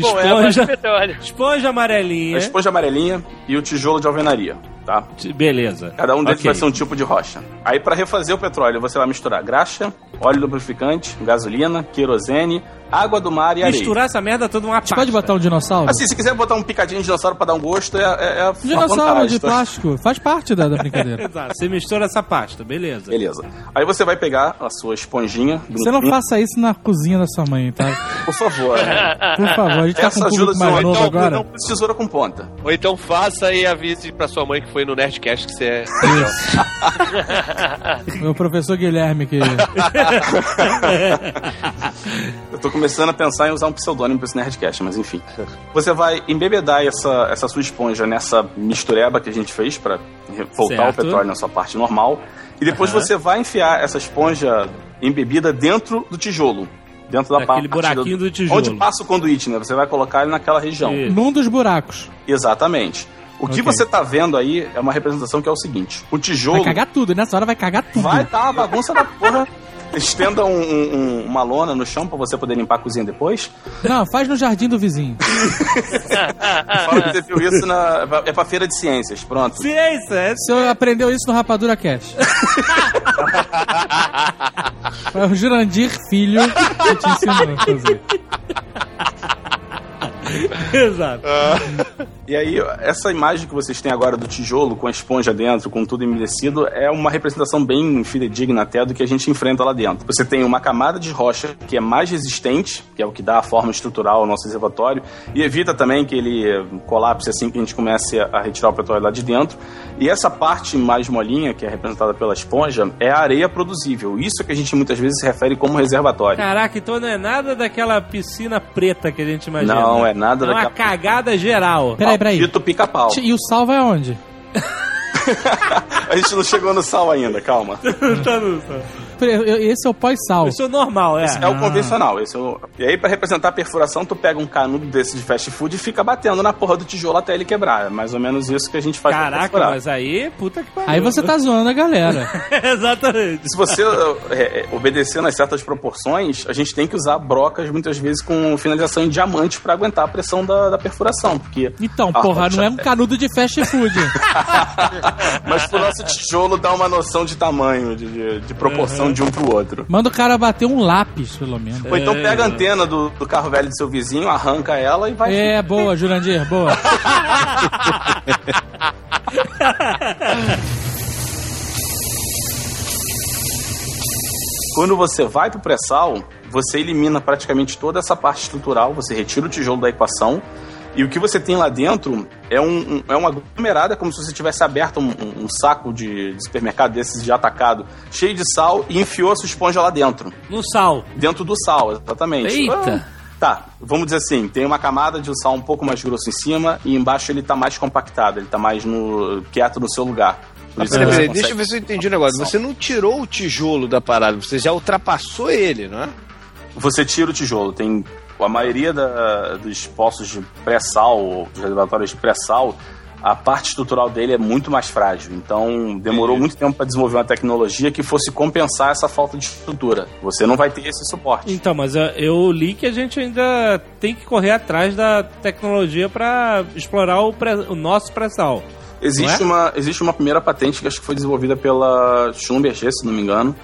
Bom, é Esponja, petróleo. esponja amarelinha. a esponja amarelinha e o tijolo de alvenaria, tá? Beleza. Cada um deles Ok. vai ser um tipo de rocha. Aí, para refazer o petróleo, você vai misturar graxa, óleo lubrificante, gasolina, querosene, água do mar e areia. Misturar essa merda toda numa A gente pode botar um dinossauro? Assim, se quiser botar um picadinho de dinossauro pra dar um gosto, é, é, é uma dinossauro de tá? plástico. Faz parte da, da brincadeira. Exato. Você mistura essa pasta, beleza. Beleza. Aí você vai pegar a sua esponjinha. Você não faça isso na cozinha da sua mãe, tá? Por favor. né? Por favor, a gente tá com Essa um ajuda mais novo Então, agora. não tesoura com ponta. Ou então faça e avise pra sua mãe que foi no Nerdcast que você é. Meu professor Guilherme que... Eu tô começando a pensar em usar um pseudônimo pra esse Nerdcast, mas enfim. Você vai embebedar essa, essa sua esponja nessa mistureba que a gente fez pra re- voltar Certo. o petróleo na sua parte normal. E depois você vai enfiar essa esponja embebida dentro do tijolo. Dentro da Daquele parte buraquinho do tijolo. Onde passa o conduíte, né? Você vai colocar ele naquela região. Isso. Num dos buracos. Exatamente. O que Ok. você tá vendo aí é uma representação que é o seguinte: o tijolo Vai cagar tudo, nessa hora vai cagar tudo. vai tá uma bagunça da porra. Estenda um- um- um- uma lona no chão pra você poder limpar a cozinha depois. Não, faz no jardim do vizinho. Fala que você viu isso na. É pra feira de ciências, pronto. Ciência, é O senhor aprendeu isso no Rapadura Cast. Foi o Jurandir Filho que te ensinou a fazer. Exato. E aí, essa imagem que vocês têm agora do tijolo com a esponja dentro, com tudo umedecido, é uma representação bem fidedigna até do que a gente enfrenta lá dentro. Você tem uma camada de rocha que é mais resistente, que é o que dá a forma estrutural ao nosso reservatório, e evita também que ele colapse assim que a gente comece a retirar o petróleo lá de dentro. E essa parte mais molinha, que é representada pela esponja, é a areia produzível. Isso é que a gente muitas vezes se refere como reservatório. Caraca, então não é nada daquela piscina preta que a gente imagina. Não, é nada É uma daquela- cagada geral. Peraí, peraí. Dito pica-pau. E o sal vai aonde? A gente não chegou no sal ainda, calma. Tá no- Esse é o pós-sal. Isso é normal, é. É o convencional. Esse é o... E aí, pra representar a perfuração, tu pega um canudo desse de fast food e fica batendo na porra do tijolo até ele quebrar. É mais ou menos isso que a gente faz pra Caraca, perfurar. mas aí, puta que pariu. Aí você tá zoando a galera. Exatamente. Se você é, é, obedecer nas certas proporções, a gente tem que usar brocas muitas vezes com finalização em diamante pra aguentar a pressão da, da perfuração. Porque Então, a porra, rocha- não é um canudo de fast food. Mas pro nosso tijolo dá uma noção de tamanho, de, de- de proporção de um pro outro. Manda o cara bater um lápis, pelo menos. Ou então É, pega a antena do, do carro velho do seu vizinho, arranca ela e vai. É, boa, Jurandir, boa. Quando você vai pro pré-sal, você elimina praticamente toda essa parte estrutural, você retira o tijolo da equação E o que você tem lá dentro é, um, um- é uma aglomerada, como se você tivesse aberto um, um- um saco de, de supermercado desses de atacado, cheio de sal, e enfiou a sua esponja lá dentro. No sal. Dentro do sal, exatamente. Eita. Ah, Tá, vamos dizer assim, tem uma camada de sal um pouco mais grosso em cima e embaixo ele tá mais compactado, ele tá mais no, quieto no seu lugar. Isso peraí, deixa eu ver se eu entendi o negócio. Você não tirou o tijolo da parada, você já ultrapassou ele, não é? Você tira o tijolo. Tem a maioria da- dos poços de pré-sal, ou dos reservatórios de pré-sal, a parte estrutural dele é muito mais frágil. Então, demorou muito tempo para desenvolver uma tecnologia que fosse compensar essa falta de estrutura. Você não vai ter esse suporte. Então, mas eu, eu li que a gente ainda tem que correr atrás da tecnologia pra explorar o, pré- o nosso pré-sal. Existe, Não uma, existe uma primeira patente que acho que foi desenvolvida pela Schlumberger, se não me engano,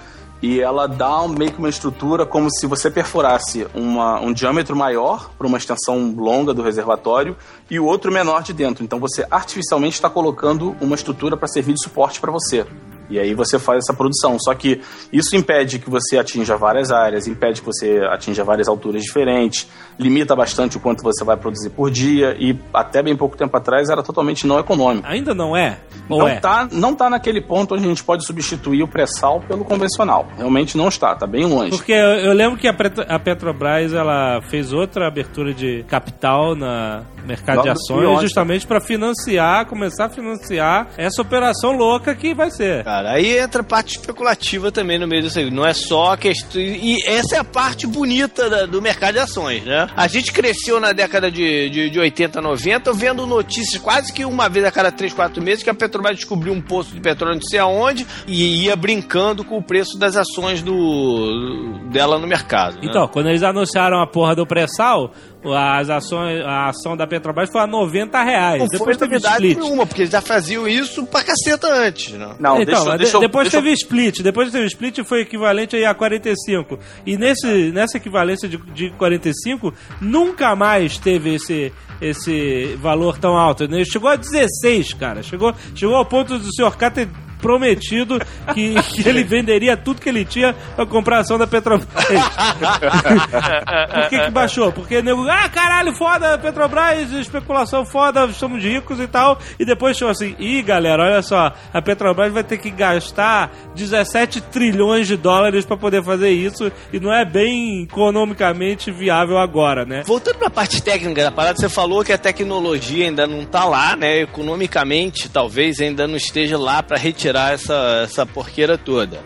e ela dá um- meio que uma estrutura como se você perfurasse uma, um diâmetro maior para uma extensão longa do reservatório e o outro menor de dentro. Então você artificialmente está colocando uma estrutura para servir de suporte para você. E aí você faz essa produção. Só que isso impede que você atinja várias áreas, impede que você atinja várias alturas diferentes, limita bastante o quanto você vai produzir por dia e até bem pouco tempo atrás era totalmente não econômico. Ainda não é? Ou Não é? tá, não tá naquele ponto onde a gente pode substituir o pré-sal pelo convencional. Realmente não está, tá bem longe. Porque eu, lembro que a, Petro- a Petrobras ela fez outra abertura de capital na mercado Lá de ações justamente para financiar, começar a financiar essa operação louca que vai ser. Cara, aí entra a parte especulativa também no meio disso aí. Não é só a questão. E essa é a parte bonita da- do mercado de ações, né? A gente cresceu na década de, de, de 80, 90, vendo notícias quase que uma vez a cada 3, 4 meses que a Petrobras descobriu um poço de petróleo não sei aonde e ia brincando com o preço das ações do, dela no mercado. né? Então, quando eles anunciaram a porra do pré-sal, as ações, a ação da Petrobras foi a 90 reais. não Depois foi teve split. nenhuma, porque eles já faziam isso pra caceta antes, né? Não, então, deixa, deixa, depois deixa teve split, depois teve split foi equivalente aí a 45. E nesse, nessa equivalência de, de 45, nunca mais teve esse, esse valor tão alto. né? Chegou a 16, cara. Chegou, chegou ao ponto do Sr. K ter prometido que, que ele venderia tudo que ele tinha pra comprar a ação da Petrobras. Por que, que baixou? Porque nego, ah, caralho, foda, Petrobras, especulação foda, estamos ricos e tal. E depois chegou assim, ih, galera, olha só, a Petrobras vai ter que gastar 17 trilhões de dólares pra poder fazer isso e não é bem economicamente viável agora, né? Voltando pra parte técnica da parada, você falou que a tecnologia ainda não tá lá, né? Economicamente, talvez ainda não esteja lá pra retirar essa, essa porqueira toda.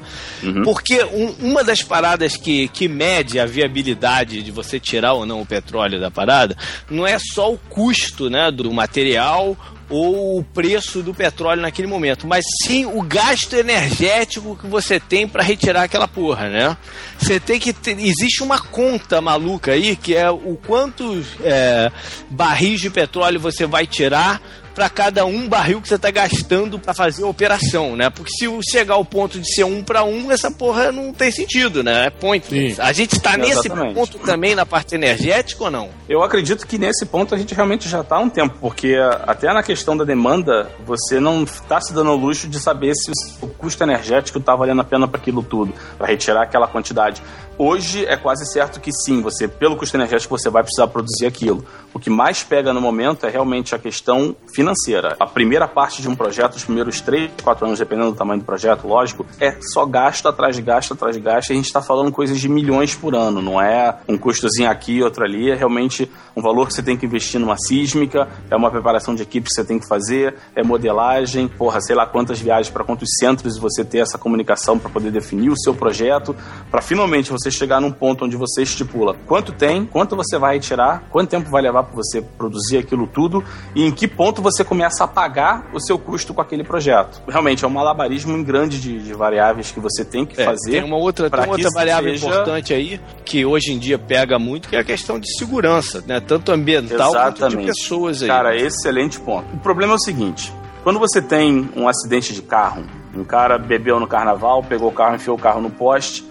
Porque um- uma das paradas que, que mede a viabilidade de você tirar ou não o petróleo da parada não é só o custo, né, do material ou o preço do petróleo naquele momento, mas sim o gasto energético que você tem para retirar aquela porra, né? Você tem que ter, existe uma conta maluca aí que é o quanto é, barris de petróleo você vai tirar para cada um barril que você tá gastando para fazer a operação, né? Porque se chegar ao ponto de ser um para um, essa porra não tem sentido, né? É pointless. Sim. A gente tá nesse Exatamente. ponto também na parte energética ou não? Eu acredito que nesse ponto a gente realmente já está há um tempo, porque até na questão da demanda, você não está se dando ao luxo de saber se o custo energético está valendo a pena para aquilo tudo, para retirar aquela quantidade. Hoje é quase certo que sim, você pelo custo energético você vai precisar produzir aquilo. O que mais pega no momento é realmente a questão financeira. A primeira parte de um projeto, os primeiros 3, 4 anos, dependendo do tamanho do projeto, lógico, é só gasto atrás de gasto atrás de gasto. A gente está falando coisas de milhões por ano, não é um custozinho aqui, outro ali. É realmente um valor que você tem que investir numa sísmica, é uma preparação de equipe que você tem que fazer, é modelagem, porra, sei lá quantas viagens para quantos centros você ter essa comunicação para poder definir o seu projeto, para finalmente você chegar num ponto onde você estipula quanto tem, quanto você vai retirar, quanto tempo vai levar para você produzir aquilo tudo e em que ponto você começa a pagar o seu custo com aquele projeto. Realmente é um malabarismo grande de, de variáveis que você tem que É, fazer. Tem uma outra, tem outra variável seja- importante aí que hoje em dia pega muito, que é a questão de segurança, né? Tanto ambiental quanto de Exatamente. pessoas aí. Cara, excelente ponto. O problema é o seguinte: quando você tem um acidente de carro, um cara bebeu no carnaval, pegou o carro, enfiou o carro no poste.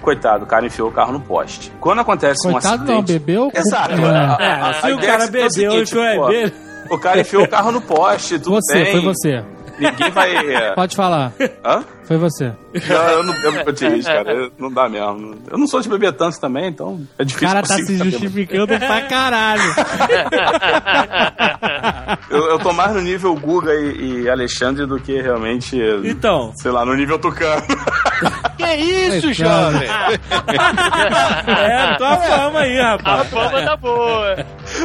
Coitado, o cara enfiou o carro no poste. Quando acontece um Coitado acidente. não, bebeu. Exato. É. A- É, a- se a o ideia cara é que é o bebeu seguinte, foi pô, beber. O cara enfiou o carro no poste, tudo Você, bem. foi você. ninguém vai. é, Pode falar. Hã? Foi você. Não, eu não não vou te rir, cara. Eu- Não dá mesmo. Eu não sou de beber tanto também, então é O difícil. cara tá se justificando pra caralho. Eu, eu tô mais no nível Guga e, e Alexandre do que realmente. Então, Sei lá, no nível Tucano. Que isso, jovem? é, tua fama aí, A rapaz. fama tá boa.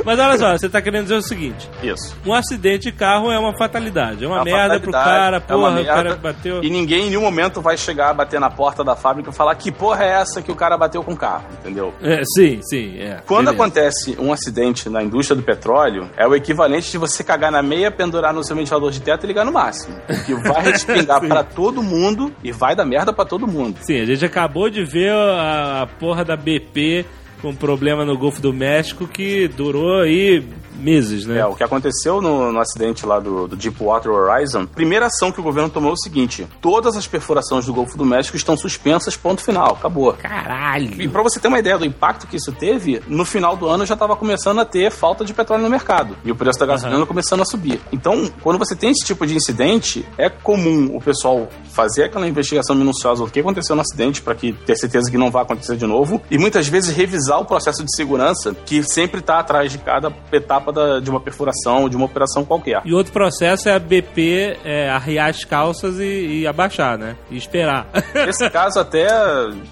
Mas olha só, você tá querendo dizer o seguinte: Isso. um acidente de carro é uma fatalidade. É uma É uma merda pro cara, é porra, o cara bateu. E ninguém em nenhum momento vai chegar, bater na porta da fábrica e falar que porra é essa que o cara bateu com o carro, entendeu? É, sim, sim, é. Quando Beleza. acontece um acidente na indústria do petróleo, é o equivalente de você cagar na meia, pendurar no seu ventilador de teto e ligar no máximo. Que vai respingar pra todo mundo e vai dar merda pra todo mundo. Sim, a gente acabou de ver a, a porra da BP com problema no Golfo do México que durou aí meses, né? É, o que aconteceu no, no acidente lá do, do Deepwater Horizon, primeira ação que o governo tomou é o seguinte: todas as perfurações do Golfo do México estão suspensas, ponto final, acabou. E Caralho! pra você ter uma ideia do impacto que isso teve, no final do ano já estava começando a ter falta de petróleo no mercado e o preço da gasolina começando a subir. Então, quando você tem esse tipo de incidente, é comum o pessoal fazer aquela investigação minuciosa do que aconteceu no acidente para que ter certeza que não vai acontecer de novo e muitas vezes revisar o processo de segurança que sempre está atrás de cada etapa da- de uma perfuração, de uma operação qualquer. E outro processo é a BP é, arriar as calças e, e abaixar, né? E esperar. Esse caso até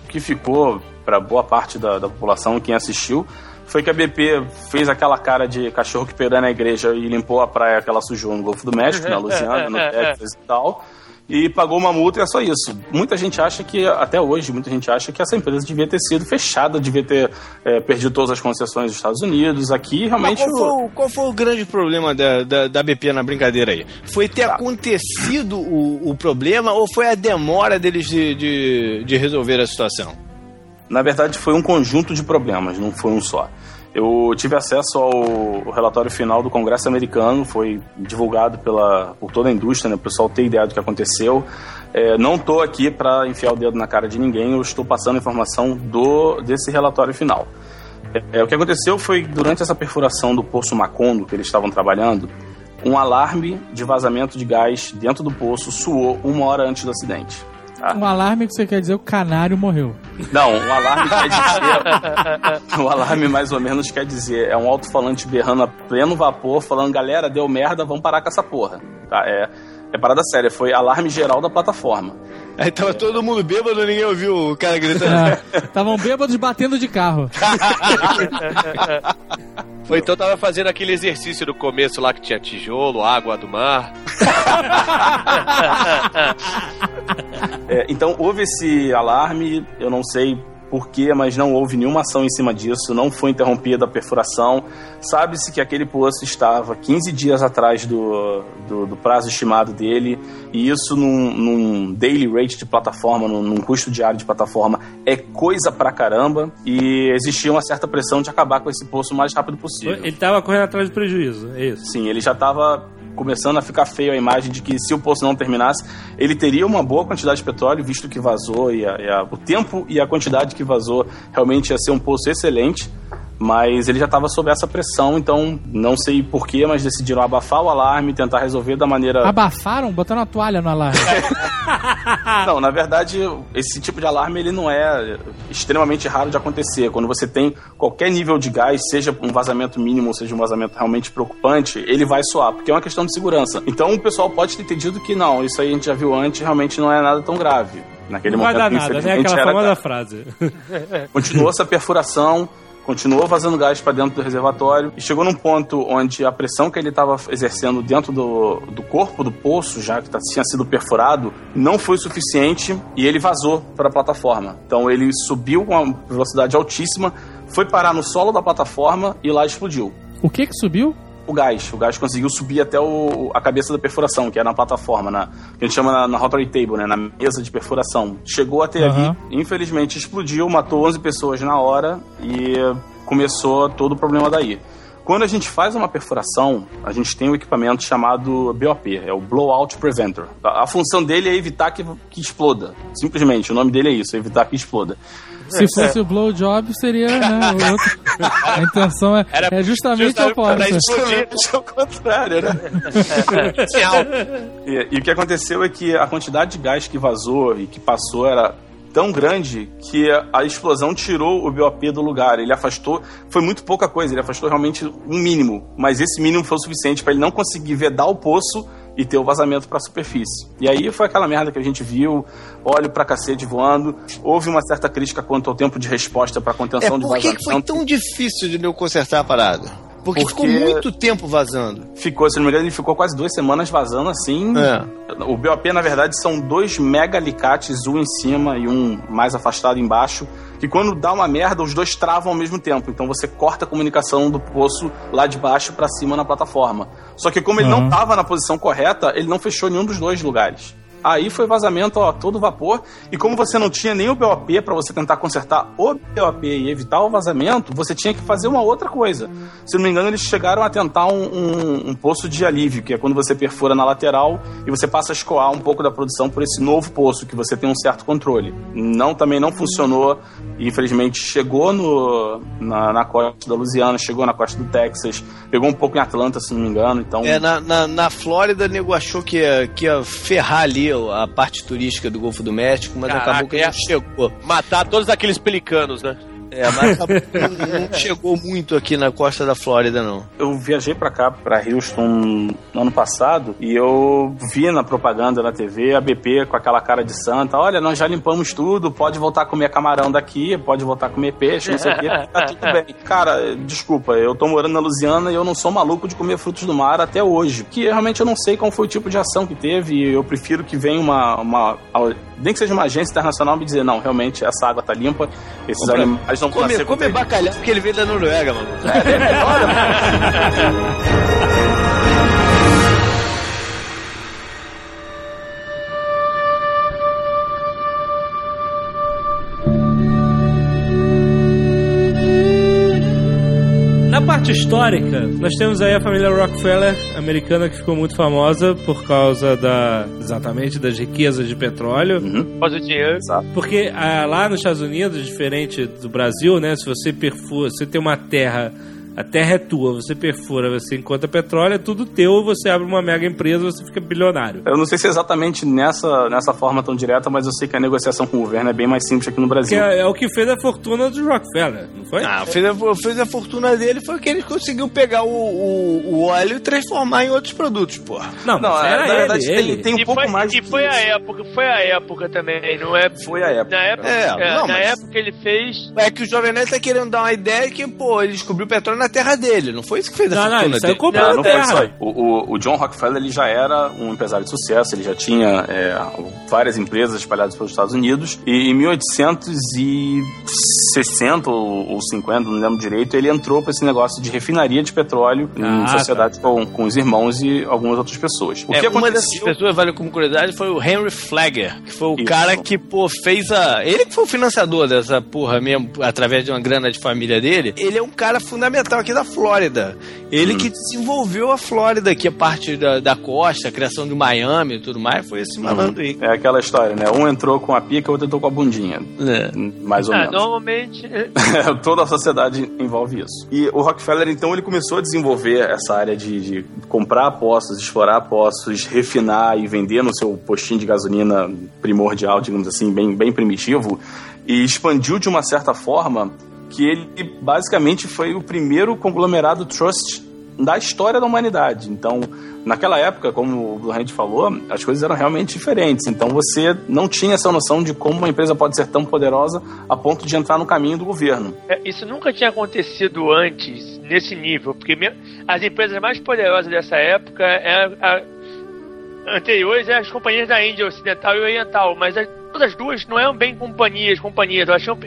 que ficou para boa parte da, da população, quem assistiu, foi que a BP fez aquela cara de cachorro que perdeu na igreja e limpou a praia que ela sujou no Golfo do México, na Louisiana, no Texas e tal. E pagou uma multa e é só isso. Muita gente acha que, até hoje, muita gente acha que essa empresa devia ter sido fechada, devia ter eh, perdido todas as concessões dos Estados Unidos. Aqui, realmente, qual, foi, o- qual foi o grande problema da, da, da BP na brincadeira aí? Foi ter Tá. acontecido o, o problema ou foi a demora deles de, de, de resolver a situação? Na verdade, foi um conjunto de problemas, não foi um só. Eu tive acesso ao relatório final do Congresso americano, foi divulgado pela, por toda a indústria, né, o pessoal ter ideia do que aconteceu. É, não estou aqui para enfiar o dedo na cara de ninguém, eu estou passando informação do desse relatório final. É, o que aconteceu foi, durante essa perfuração do Poço Macondo, que eles estavam trabalhando, um alarme de vazamento de gás dentro do poço soou uma hora antes do acidente. Tá? Um alarme que você quer dizer o canário morreu. Não, um alarme quer dizer. um alarme mais ou menos quer dizer. É um alto-falante berrando a pleno vapor, falando, galera, deu merda, vamos parar com essa porra. Tá? É, é parada séria, foi alarme geral da plataforma. Aí tava todo mundo bêbado, ninguém ouviu o cara gritando. Estavam bêbados batendo de carro. Ou então tava fazendo aquele exercício do começo lá que tinha tijolo, água do mar. É, então houve esse alarme, eu não sei porquê, mas não houve nenhuma ação em cima disso, não foi interrompida a perfuração. Sabe-se que aquele poço estava 15 dias atrás do, do, do prazo estimado dele, e isso num, num daily rate de plataforma, num, num custo diário de plataforma, é coisa pra caramba, e existia uma certa pressão de acabar com esse poço o mais rápido possível. Ele tava correndo atrás do prejuízo, é isso. Sim, ele já estava começando a ficar feio a imagem de que se o poço não terminasse, ele teria uma boa quantidade de petróleo, visto que vazou, e, a- e a- o tempo e a quantidade que vazou realmente ia ser um poço excelente, mas ele já estava sob essa pressão, então não sei porquê, mas decidiram abafar o alarme, tentar resolver da maneira... Abafaram, botaram a toalha no alarme. Não, na verdade, esse tipo de alarme ele não é extremamente raro de acontecer. Quando você tem qualquer nível de gás, seja um vazamento mínimo, seja um vazamento realmente preocupante, ele vai soar, porque é uma questão de segurança. Então o pessoal pode ter entendido que não, isso aí a gente já viu antes, realmente não é nada tão grave. Naquele Não vai momento, dar nada, né? Aquela famosa grave. frase. Continuou essa perfuração, continuou vazando gás para dentro do reservatório e chegou num ponto onde a pressão que ele estava exercendo dentro do, do corpo do poço, já que tá- tinha sido perfurado, não foi suficiente e ele vazou para a plataforma. Então ele subiu com uma velocidade altíssima, foi parar no solo da plataforma e lá explodiu. O que que subiu? O gás, o gás conseguiu subir até o, a cabeça da perfuração, que é na plataforma, na, que a gente chama na, na rotary table, né, na mesa de perfuração. Chegou até Aham. ali, infelizmente explodiu, matou 11 pessoas na hora e começou todo o problema daí. Quando a gente faz uma perfuração, a gente tem um equipamento chamado BOP, é o Blowout Preventer. A, a função dele é evitar que, que exploda. Simplesmente, o nome dele é isso, evitar que exploda. Se fosse o blowjob, seria né, o outro. A intenção é, Era é justamente justamente oposta. pra explodir. É o contrário, né? E, e o que aconteceu é que a quantidade de gás que vazou e que passou era tão grande que a explosão tirou o BOP do lugar. Ele afastou, foi muito pouca coisa, ele afastou realmente um mínimo, mas esse mínimo foi o suficiente para ele não conseguir vedar o poço e ter o vazamento para a superfície. E aí foi aquela merda que a gente viu, óleo pra cacete voando. Houve uma certa crítica quanto ao tempo de resposta para É, contenção de por que, vazamento. foi tão difícil de eu consertar a parada? Porque, Porque- ficou muito tempo vazando. Ficou, se não me engano, ele ficou quase duas semanas vazando assim. É. O BOP, na verdade, são dois mega alicates, um em cima e um mais afastado embaixo, que quando dá uma merda, os dois travam ao mesmo tempo. Então você corta a comunicação do poço lá de baixo para cima na plataforma. Só que como ele não estava na posição correta, ele não fechou nenhum dos dois lugares. Aí foi vazamento a todo vapor, e como você não tinha nem o BOP para você tentar consertar o BOP e evitar o vazamento, você tinha que fazer uma outra coisa. Se não me engano, eles chegaram a tentar um, um- um poço de alívio, que é quando você perfura na lateral e você passa a escoar um pouco da produção por esse novo poço, que você tem um certo controle. Não, também não funcionou, e infelizmente chegou no, na, na costa da Louisiana, chegou na costa do Texas, pegou um pouco em Atlanta, se não me engano, então... É, na, na, na Flórida, o nego achou que ia, que ia ferrar ali a parte turística do Golfo do México, mas Caraca, acabou que é. não chegou. Matar todos aqueles pelicanos, né? É, mas não, chegou muito aqui na costa da Flórida, não. Eu viajei pra cá, pra Houston, no ano passado, e eu vi na propaganda na TV a BP com aquela cara de santa: olha, nós já limpamos tudo, pode voltar a comer camarão daqui, pode voltar a comer peixe, não sei o quê, tá tudo bem. Cara, desculpa, eu tô morando na Louisiana e eu não sou maluco de comer frutos do mar até hoje, que realmente eu não sei qual foi o tipo de ação que teve, e eu prefiro que venha uma. uma nem que seja uma agência internacional me dizer: não, realmente essa água tá limpa, esses Compre- animais não vão Comer, nascer com comer perigo." bacalhau porque ele veio da Noruega, mano. Na parte histórica, nós temos aí a família Rockefeller americana que ficou muito famosa por causa da exatamente das riquezas de petróleo. Faz o dinheiro. Porque ah, lá nos Estados Unidos, diferente do Brasil, né? Se você perfura, você tem uma terra, a terra é tua, você perfura, você encontra petróleo, é tudo teu, você abre uma mega empresa, você fica bilionário. Eu não sei se é exatamente nessa, nessa forma tão direta, mas eu sei que a negociação com o governo é bem mais simples aqui no Que Brasil. é, é o que fez a fortuna dos Rockefeller, não foi? Ah, fez a, fez a fortuna dele foi que ele conseguiu pegar o, o, o óleo e transformar em outros produtos, porra. Não, Não, mas é, era na verdade ele, tem, ele. tem um e pouco foi, mais e do foi que a isso. época, foi a época também, não é? Foi a época. Na época, É, é, não, na mas- época ele fez. É que o Jovem Nerd tá querendo dar uma ideia que, pô, ele descobriu petróleo na terra dele. Não foi isso que fez a Não, não, fortuna ele saiu dele. comprando Não, não foi terra. só aí. O, o, o John Rockefeller ele já era um empresário de sucesso, ele já tinha é, várias empresas espalhadas pelos Estados Unidos. E em 1860 ou, ou 50, não lembro direito, ele entrou para esse negócio de refinaria de petróleo em Ah, sociedade com, com os irmãos e algumas outras pessoas. O É, que uma dessas pessoas, vale como curiosidade, foi o Henry Flagger, que foi o Isso. cara que, pô, fez a. Ele que foi o financiador dessa porra mesmo, através de uma grana de família dele. Ele é um cara fundamental aqui da Flórida. Ele que desenvolveu a Flórida, que é parte da, da costa, a criação de Miami e tudo mais, foi esse malandro aí. É aquela história, né? Um entrou com a pica, o outro entrou com a bundinha. É. Mais ou Ah, menos. normalmente. Toda a sociedade envolve isso. E o Rockefeller, então, ele começou a desenvolver essa área de, de comprar poços, explorar poços, refinar e vender no seu postinho de gasolina primordial, digamos assim, bem, bem primitivo, e expandiu de uma certa forma que ele basicamente foi o primeiro conglomerado trust da história da humanidade. Então, naquela época, como o Blue falou, as coisas eram realmente diferentes. Então, você não tinha essa noção de como uma empresa pode ser tão poderosa a ponto de entrar no caminho do governo. É, Isso nunca tinha acontecido antes, nesse nível, porque as empresas mais poderosas dessa época eram a- anteriores eram as companhias da Índia Ocidental e Oriental, mas as, todas as duas não eram bem companhias, companhias, elas tinham,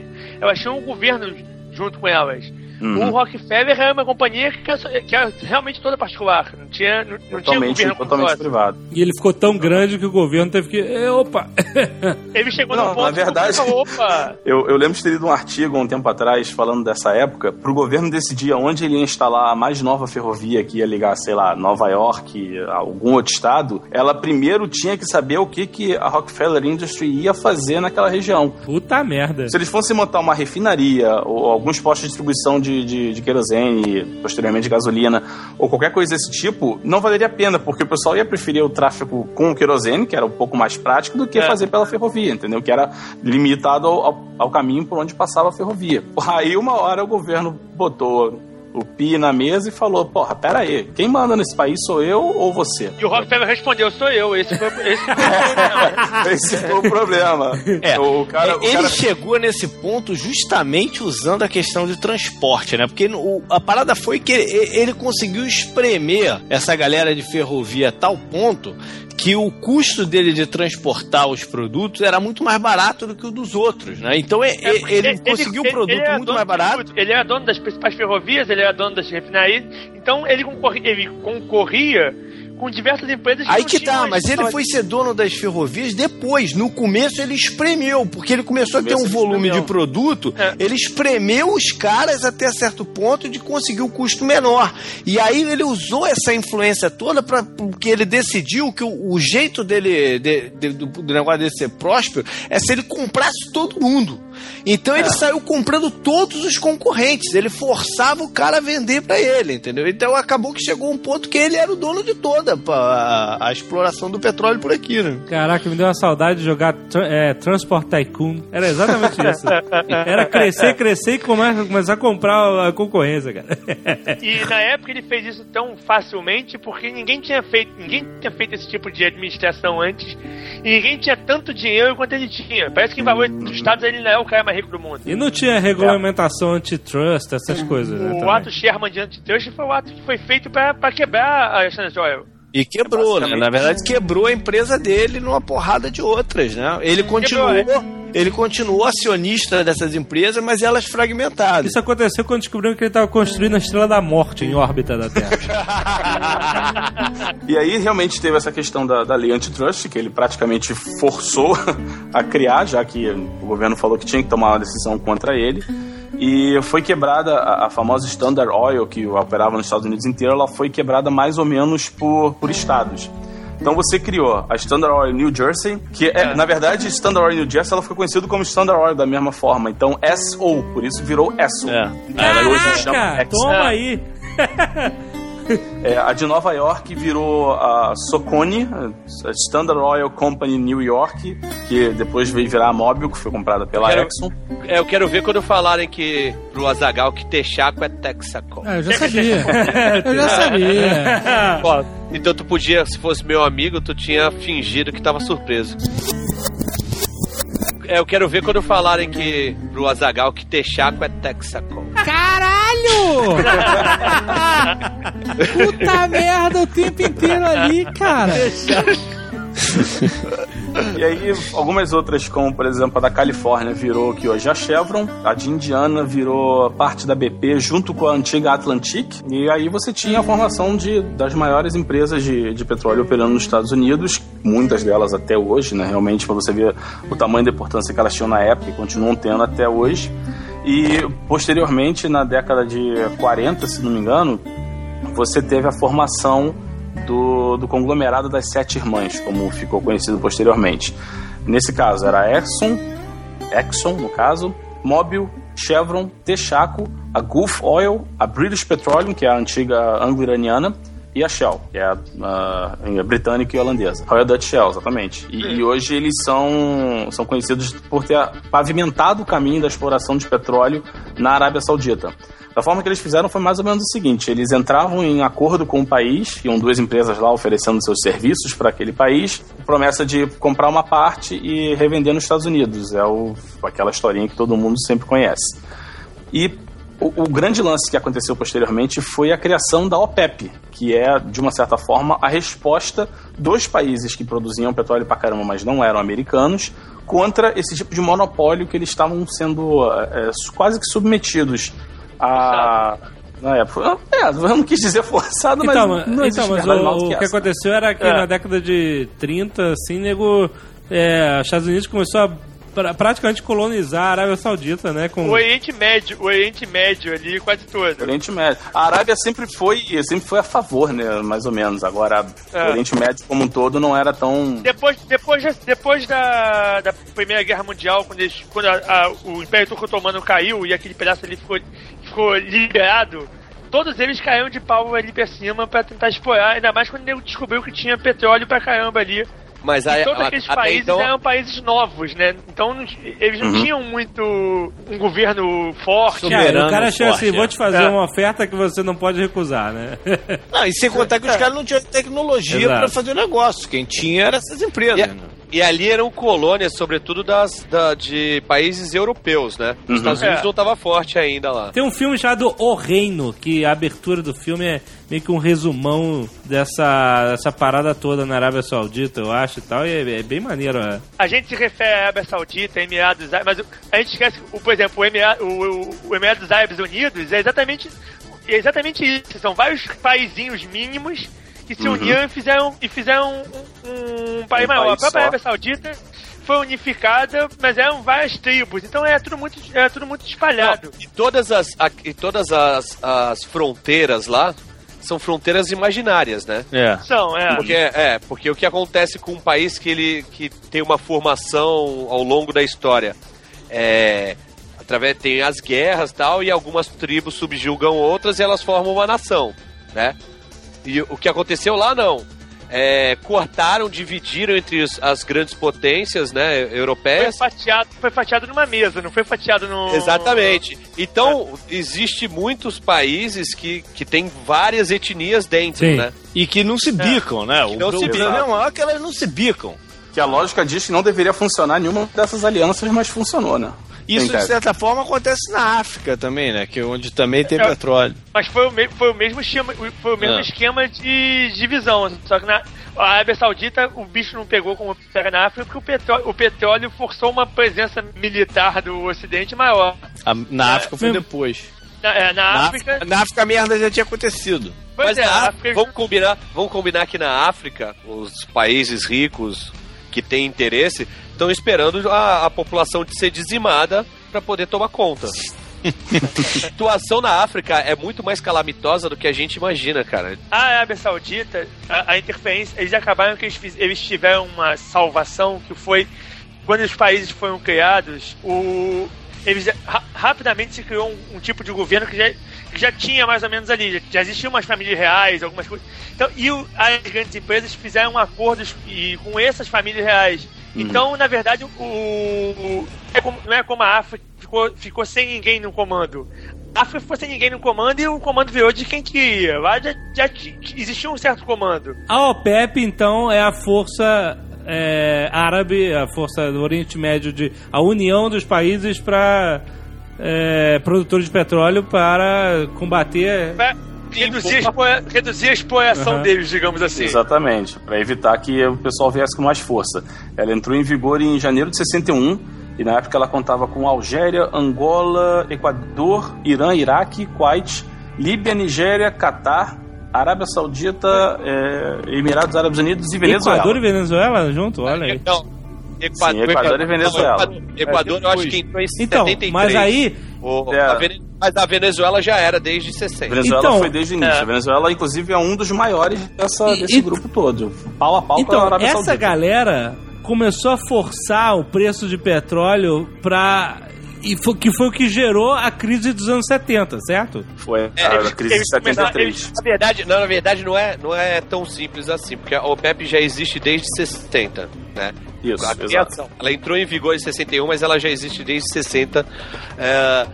elas tinham um governo junto com elas. Uhum. O Rockefeller é uma companhia que é, que é realmente toda particular. Não tinha, não, não tinha Totalmente, governo totalmente privado. E ele ficou tão grande que o governo teve que. "É, opa! Ele chegou Não, num ponto na verdade- que falou, opa, Eu, eu lembro de ter lido um artigo há um tempo atrás falando dessa época, para o governo decidir onde ele ia instalar a mais nova ferrovia que ia ligar, sei lá, Nova York, a algum outro estado, ela primeiro tinha que saber o que, que a Rockefeller Industry ia fazer naquela região. Puta merda. Se eles fossem montar uma refinaria, ou alguns postos de distribuição de, de, de querosene, posteriormente de gasolina, ou qualquer coisa desse tipo, não valeria a pena, porque o pessoal ia preferir o tráfego com o querosene, que era um pouco mais prático, do que É. fazer pela ferrovia, entendeu? Que era limitado ao, ao, ao caminho por onde passava a ferrovia. Aí, uma hora, o governo botou o pi na mesa e falou: Porra, pera aí, quem manda nesse país sou eu ou você? E o Rockefeller respondeu, sou eu. Esse foi, esse foi o problema. Esse foi o problema. É, o cara, o ele cara chegou nesse ponto justamente usando a questão de transporte, né? Porque o- a parada foi que ele, ele conseguiu espremer essa galera de ferrovia a tal ponto que o custo dele de transportar os produtos era muito mais barato do que o dos outros, né? Então e- É, e- ele, conseguiu um produto ele era muito mais barato. Ele era dono das principais ferrovias, ele era dono das refinarias, então ele concorria, ele concorria com diversas empresas Aí não que tá, mas ele foi ser dono das ferrovias depois. No começo ele espremeu, porque ele começou a ter um volume de espremeu. produto, É. ele espremeu os caras até certo ponto de conseguir um custo menor. E aí ele usou essa influência toda para porque ele decidiu que o, o jeito dele de- de- do, do negócio dele ser próspero é se ele comprasse todo mundo. Então É. ele saiu comprando todos os concorrentes, ele forçava o cara a vender para ele, entendeu? Então acabou que chegou um ponto que ele era o dono de toda a, a exploração do petróleo por aqui, né? Caraca, me deu uma saudade de jogar tra- é, Transport Tycoon. Era exatamente isso. Era crescer, crescer e come- começar a comprar a concorrência, cara. E na época ele fez isso tão facilmente porque ninguém tinha feito, ninguém tinha feito esse tipo de administração antes e ninguém tinha tanto dinheiro quanto ele tinha. Parece que em valor dos estados ele não é o cara mais rico do mundo. E não tinha regulamentação antitrust, essas coisas, né? O também. ato Sherman de antitrust foi o ato que foi feito pra pra quebrar a Standard Oil. E quebrou, né? Basicamente, Na verdade, quebrou a empresa dele numa porrada de outras, né? Ele continuou, Quebrou, ele continuou acionista dessas empresas, mas elas fragmentadas. Isso aconteceu quando descobriram que ele estava construindo a Estrela da Morte em órbita da Terra. E aí realmente teve essa questão da, da lei antitrust, que ele praticamente forçou a criar, já que o governo falou que tinha que tomar uma decisão contra ele. E foi quebrada a, a famosa Standard Oil, que operava nos Estados Unidos inteiro, ela foi quebrada mais ou menos por, por estados. Então você criou a Standard Oil New Jersey, que é, na verdade, Standard Oil New Jersey ela foi conhecida como Standard Oil da mesma forma. Então SO, por isso virou SO. É. Ela hoje se chama Caraca, Exxon. toma aí. É, a de Nova York virou a Socone, a Standard Oil Company New York, que depois veio virar a Mobil, que foi comprada pela Quero- Exxon. É, eu quero ver quando falarem que pro Azagal que Texaco é Texaco. Ah, eu já sabia. eu já sabia. Então tu podia, se fosse meu amigo, tu tinha fingido que tava surpreso. É, eu quero ver quando falarem que pro Azagal que Texaco é Texaco. Puta merda o tempo inteiro ali, cara. E aí, algumas outras, como por exemplo a da Califórnia, virou que hoje a Chevron, a de Indiana virou parte da BP junto com a antiga Atlantic, e aí você tinha a formação de, das maiores empresas de, de petróleo operando nos Estados Unidos, muitas delas até hoje, né? Realmente, para você ver o tamanho da importância que elas tinham na época e continuam tendo até hoje. E posteriormente, na década de 40, se não me engano, você teve a formação do, do conglomerado das Sete Irmãs, como ficou conhecido posteriormente. Nesse caso, era Exxon, Exxon, no caso, Mobil, Chevron, Texaco, a Gulf Oil, a British Petroleum, que é a antiga anglo-iraniana, e a Shell, que é a, a- a britânica e holandesa. Royal Dutch Shell, exatamente. E, e hoje eles são, são conhecidos por ter pavimentado o caminho da exploração de petróleo na Arábia Saudita. Da forma que eles fizeram foi mais ou menos o seguinte: eles entravam em acordo com o país, iam duas empresas lá oferecendo seus serviços para aquele país, promessa de comprar uma parte e revender nos Estados Unidos. É o, aquela historinha que todo mundo sempre conhece. E o, o grande lance que aconteceu posteriormente foi a criação da OPEP, que é, de uma certa forma, a resposta dos países que produziam petróleo pra caramba, mas não eram americanos, contra esse tipo de monopólio que eles estavam sendo é, quase que submetidos A. Na época. É, eu não quis dizer forçado, mas. Então, não então mas o, do o que aconteceu era que É. na década de 30, assim, nego. É, os Estados Unidos começou a pra- praticamente colonizar a Arábia Saudita, né? Com... O Oriente Médio, o Oriente Médio ali, quase todo. Oriente Médio. A Arábia sempre foi, sempre foi a favor, né? Mais ou menos. Agora, É. o Oriente Médio como um todo não era tão. Depois, depois, da- depois da, da Primeira Guerra Mundial, quando, eles, quando a- a- o Império Turco Otomano caiu e aquele pedaço ali ficou, ficou liberado, todos eles caíram de pau ali pra cima pra tentar explorar, ainda mais quando ele descobriu que tinha petróleo pra caramba ali. Mas aí, todos a- aqueles até países então, eram países novos, né? Então eles não Uhum. tinham muito um governo forte. Soberano o cara forte, assim, é. vou te fazer É. uma oferta que você não pode recusar, né? Não, e sem contar que os caras não tinham tecnologia pra fazer o negócio. Quem tinha eram essas empresas. E, né? E ali eram colônias, sobretudo das, da- de países europeus, né? Os Estados Unidos É. não estava forte ainda lá. Tem um filme chamado O Reino, que a abertura do filme é meio que um resumão dessa, dessa parada toda na Arábia Saudita, eu acho e tal, e é, é bem maneiro. É. A gente se refere à Arábia Saudita, Emirados Árabes, mas a gente esquece, o, por exemplo, o, o, o- o Emirados Árabes Unidos é exatamente, é exatamente isso. São vários paizinhos mínimos que se uniram e fizeram, e fizeram um, um país Um maior. país a própria só. Arábia Saudita foi unificada, mas eram várias tribos, então é tudo muito, é tudo muito espalhado. Não, e todas as, a- e todas as, as fronteiras lá são fronteiras imaginárias, né? É. São, é. Porque, é, porque o que acontece com um país que ele que tem uma formação ao longo da história é através tem as guerras e tal e algumas tribos subjugam outras e elas formam uma nação, né? E o que aconteceu lá não. É, cortaram, dividiram entre os- as grandes potências, né, Foi europeias. fatiado, foi fatiado numa mesa, não foi fatiado no. Exatamente. Então, existe muitos países que, que tem várias etnias dentro, Sim. né? E que não se bicam, né? O, não o se problema é que elas não se bicam. Que a lógica diz que não deveria funcionar nenhuma dessas alianças, mas funcionou, né? Isso, de certa forma, acontece na África também, né? Que é onde também tem É. petróleo. Mas foi o, me- foi o mesmo esquema, foi o mesmo Ah. esquema de divisão. Só que na Arábia Saudita o bicho não pegou como pega na África porque o petróleo, o petróleo forçou uma presença militar do Ocidente maior. A- na África foi mesmo. depois. Na, é, na Na África. África, na África a merda já tinha acontecido. Pois Mas é, na a África, África vamos combinar, vamos combinar que na África, os países ricos que têm interesse estão esperando a, a população de ser dizimada para poder tomar conta. a situação na África é muito mais calamitosa do que a gente imagina, cara. a Arábia Saudita, a, a interferência, eles acabaram que eles, eles tiveram uma salvação que foi quando os países foram criados, o, eles ra- rapidamente se criou um, um tipo de governo que já, que já tinha mais ou menos ali, já, já existiam umas famílias reais, algumas coisas. Então, e o- as grandes empresas fizeram acordos e, com essas famílias reais. Então, na verdade, o, o- é como- não é como a África ficou, ficou sem ninguém no comando. A África ficou sem ninguém no comando e o comando virou de quem queria. Lá já, já ti- existia um certo comando. A OPEP, então, é a força é, árabe, a força do Oriente Médio, de, a união dos países para produtores de petróleo para combater. Pra reduzir, a expo- reduzir a exploração Uhum. deles, digamos assim. Exatamente, para evitar que o pessoal viesse com mais força. Ela entrou em vigor em janeiro de 61 e na época ela contava com Algéria, Angola, Equador, Irã, Iraque, Kuwait, Líbia, Nigéria, Catar, Arábia Saudita, é, Emirados Árabes Unidos e Venezuela. Equador e Venezuela junto? Olha aí. Não, Equador, Sim, Equador e Venezuela. Não, Equador, Equador eu acho que entrou em Então, 73. mas aí. O- É. a Vene- mas a Venezuela já era desde 60. Venezuela Então, foi desde o início. é. A Venezuela, inclusive, é um dos maiores dessa, E- desse e- grupo todo. Pau a pau com a Então, Arábia essa Saudita. galera começou a forçar o preço de petróleo para. E foi, que foi o que gerou a crise dos anos 70, certo? Foi É, a eles- crise de eles começaram- 73. Na verdade, não, na verdade não é, não é tão simples assim, porque a OPEP já existe desde 60, né? Isso, A criação. Ela entrou em vigor em 61, mas ela já existe desde 60. é,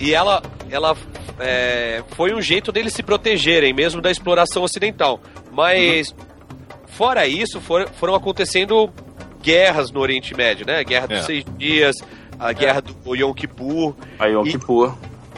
e ela, ela é, foi um jeito deles se protegerem, mesmo da exploração ocidental. Mas, fora isso, for- foram acontecendo guerras no Oriente Médio, né? A Guerra dos É. Seis Dias, a Guerra do Yom Kippur. Aí, Yom E- Kippur.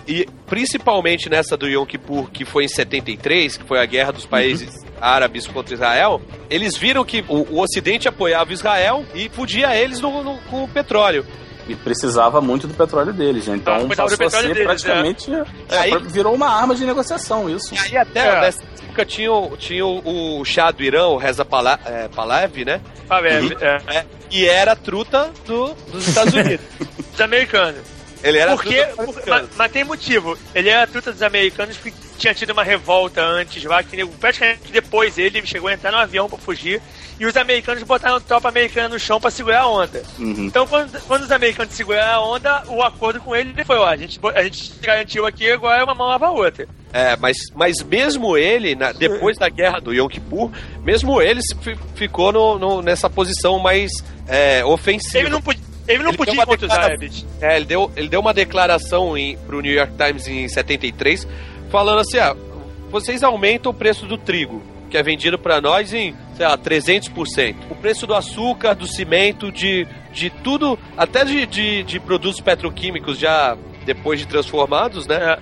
E principalmente nessa do Yom Kippur, que foi em 73, que foi a guerra dos países árabes contra Israel, eles viram que o, o Ocidente apoiava Israel e fudia eles no- no- com o petróleo. E precisava muito do petróleo deles, né? Então Ah, passou a ser petróleo deles, praticamente. é, Aí- virou uma arma de negociação isso. E aí até É. nessa época tinha, o- tinha o, o chá do Irã, o Reza Pala- é, Pahlavi, né? Ah, é, é, e era truta do, dos Estados Unidos. dos americanos. Ele era Porque, truta dos por- americanos. mas, mas tem motivo. Ele era truta dos americanos porque tinha tido uma revolta antes lá, que praticamente depois ele chegou a entrar no avião pra fugir. E os americanos botaram tropa americana no chão pra segurar a onda. Uhum. Então, quando, quando os americanos seguraram a onda, o acordo com ele foi: ó, a gente, a gente garantiu aqui, agora uma mão lava a outra. É, mas, mas mesmo ele, na- depois da guerra do Yom Kippur, mesmo ele ficou no, no- nessa posição mais é, ofensiva. Ele não podia, ele não Ele podia contra os árabes. É, ele deu, ele deu uma declaração em, pro New York Times em 73, falando assim: ah, vocês aumentam o preço do trigo, que é vendido para nós em, sei lá, 300%. O preço do açúcar, do cimento, de, de tudo, até de, de, de produtos petroquímicos já depois de transformados, né?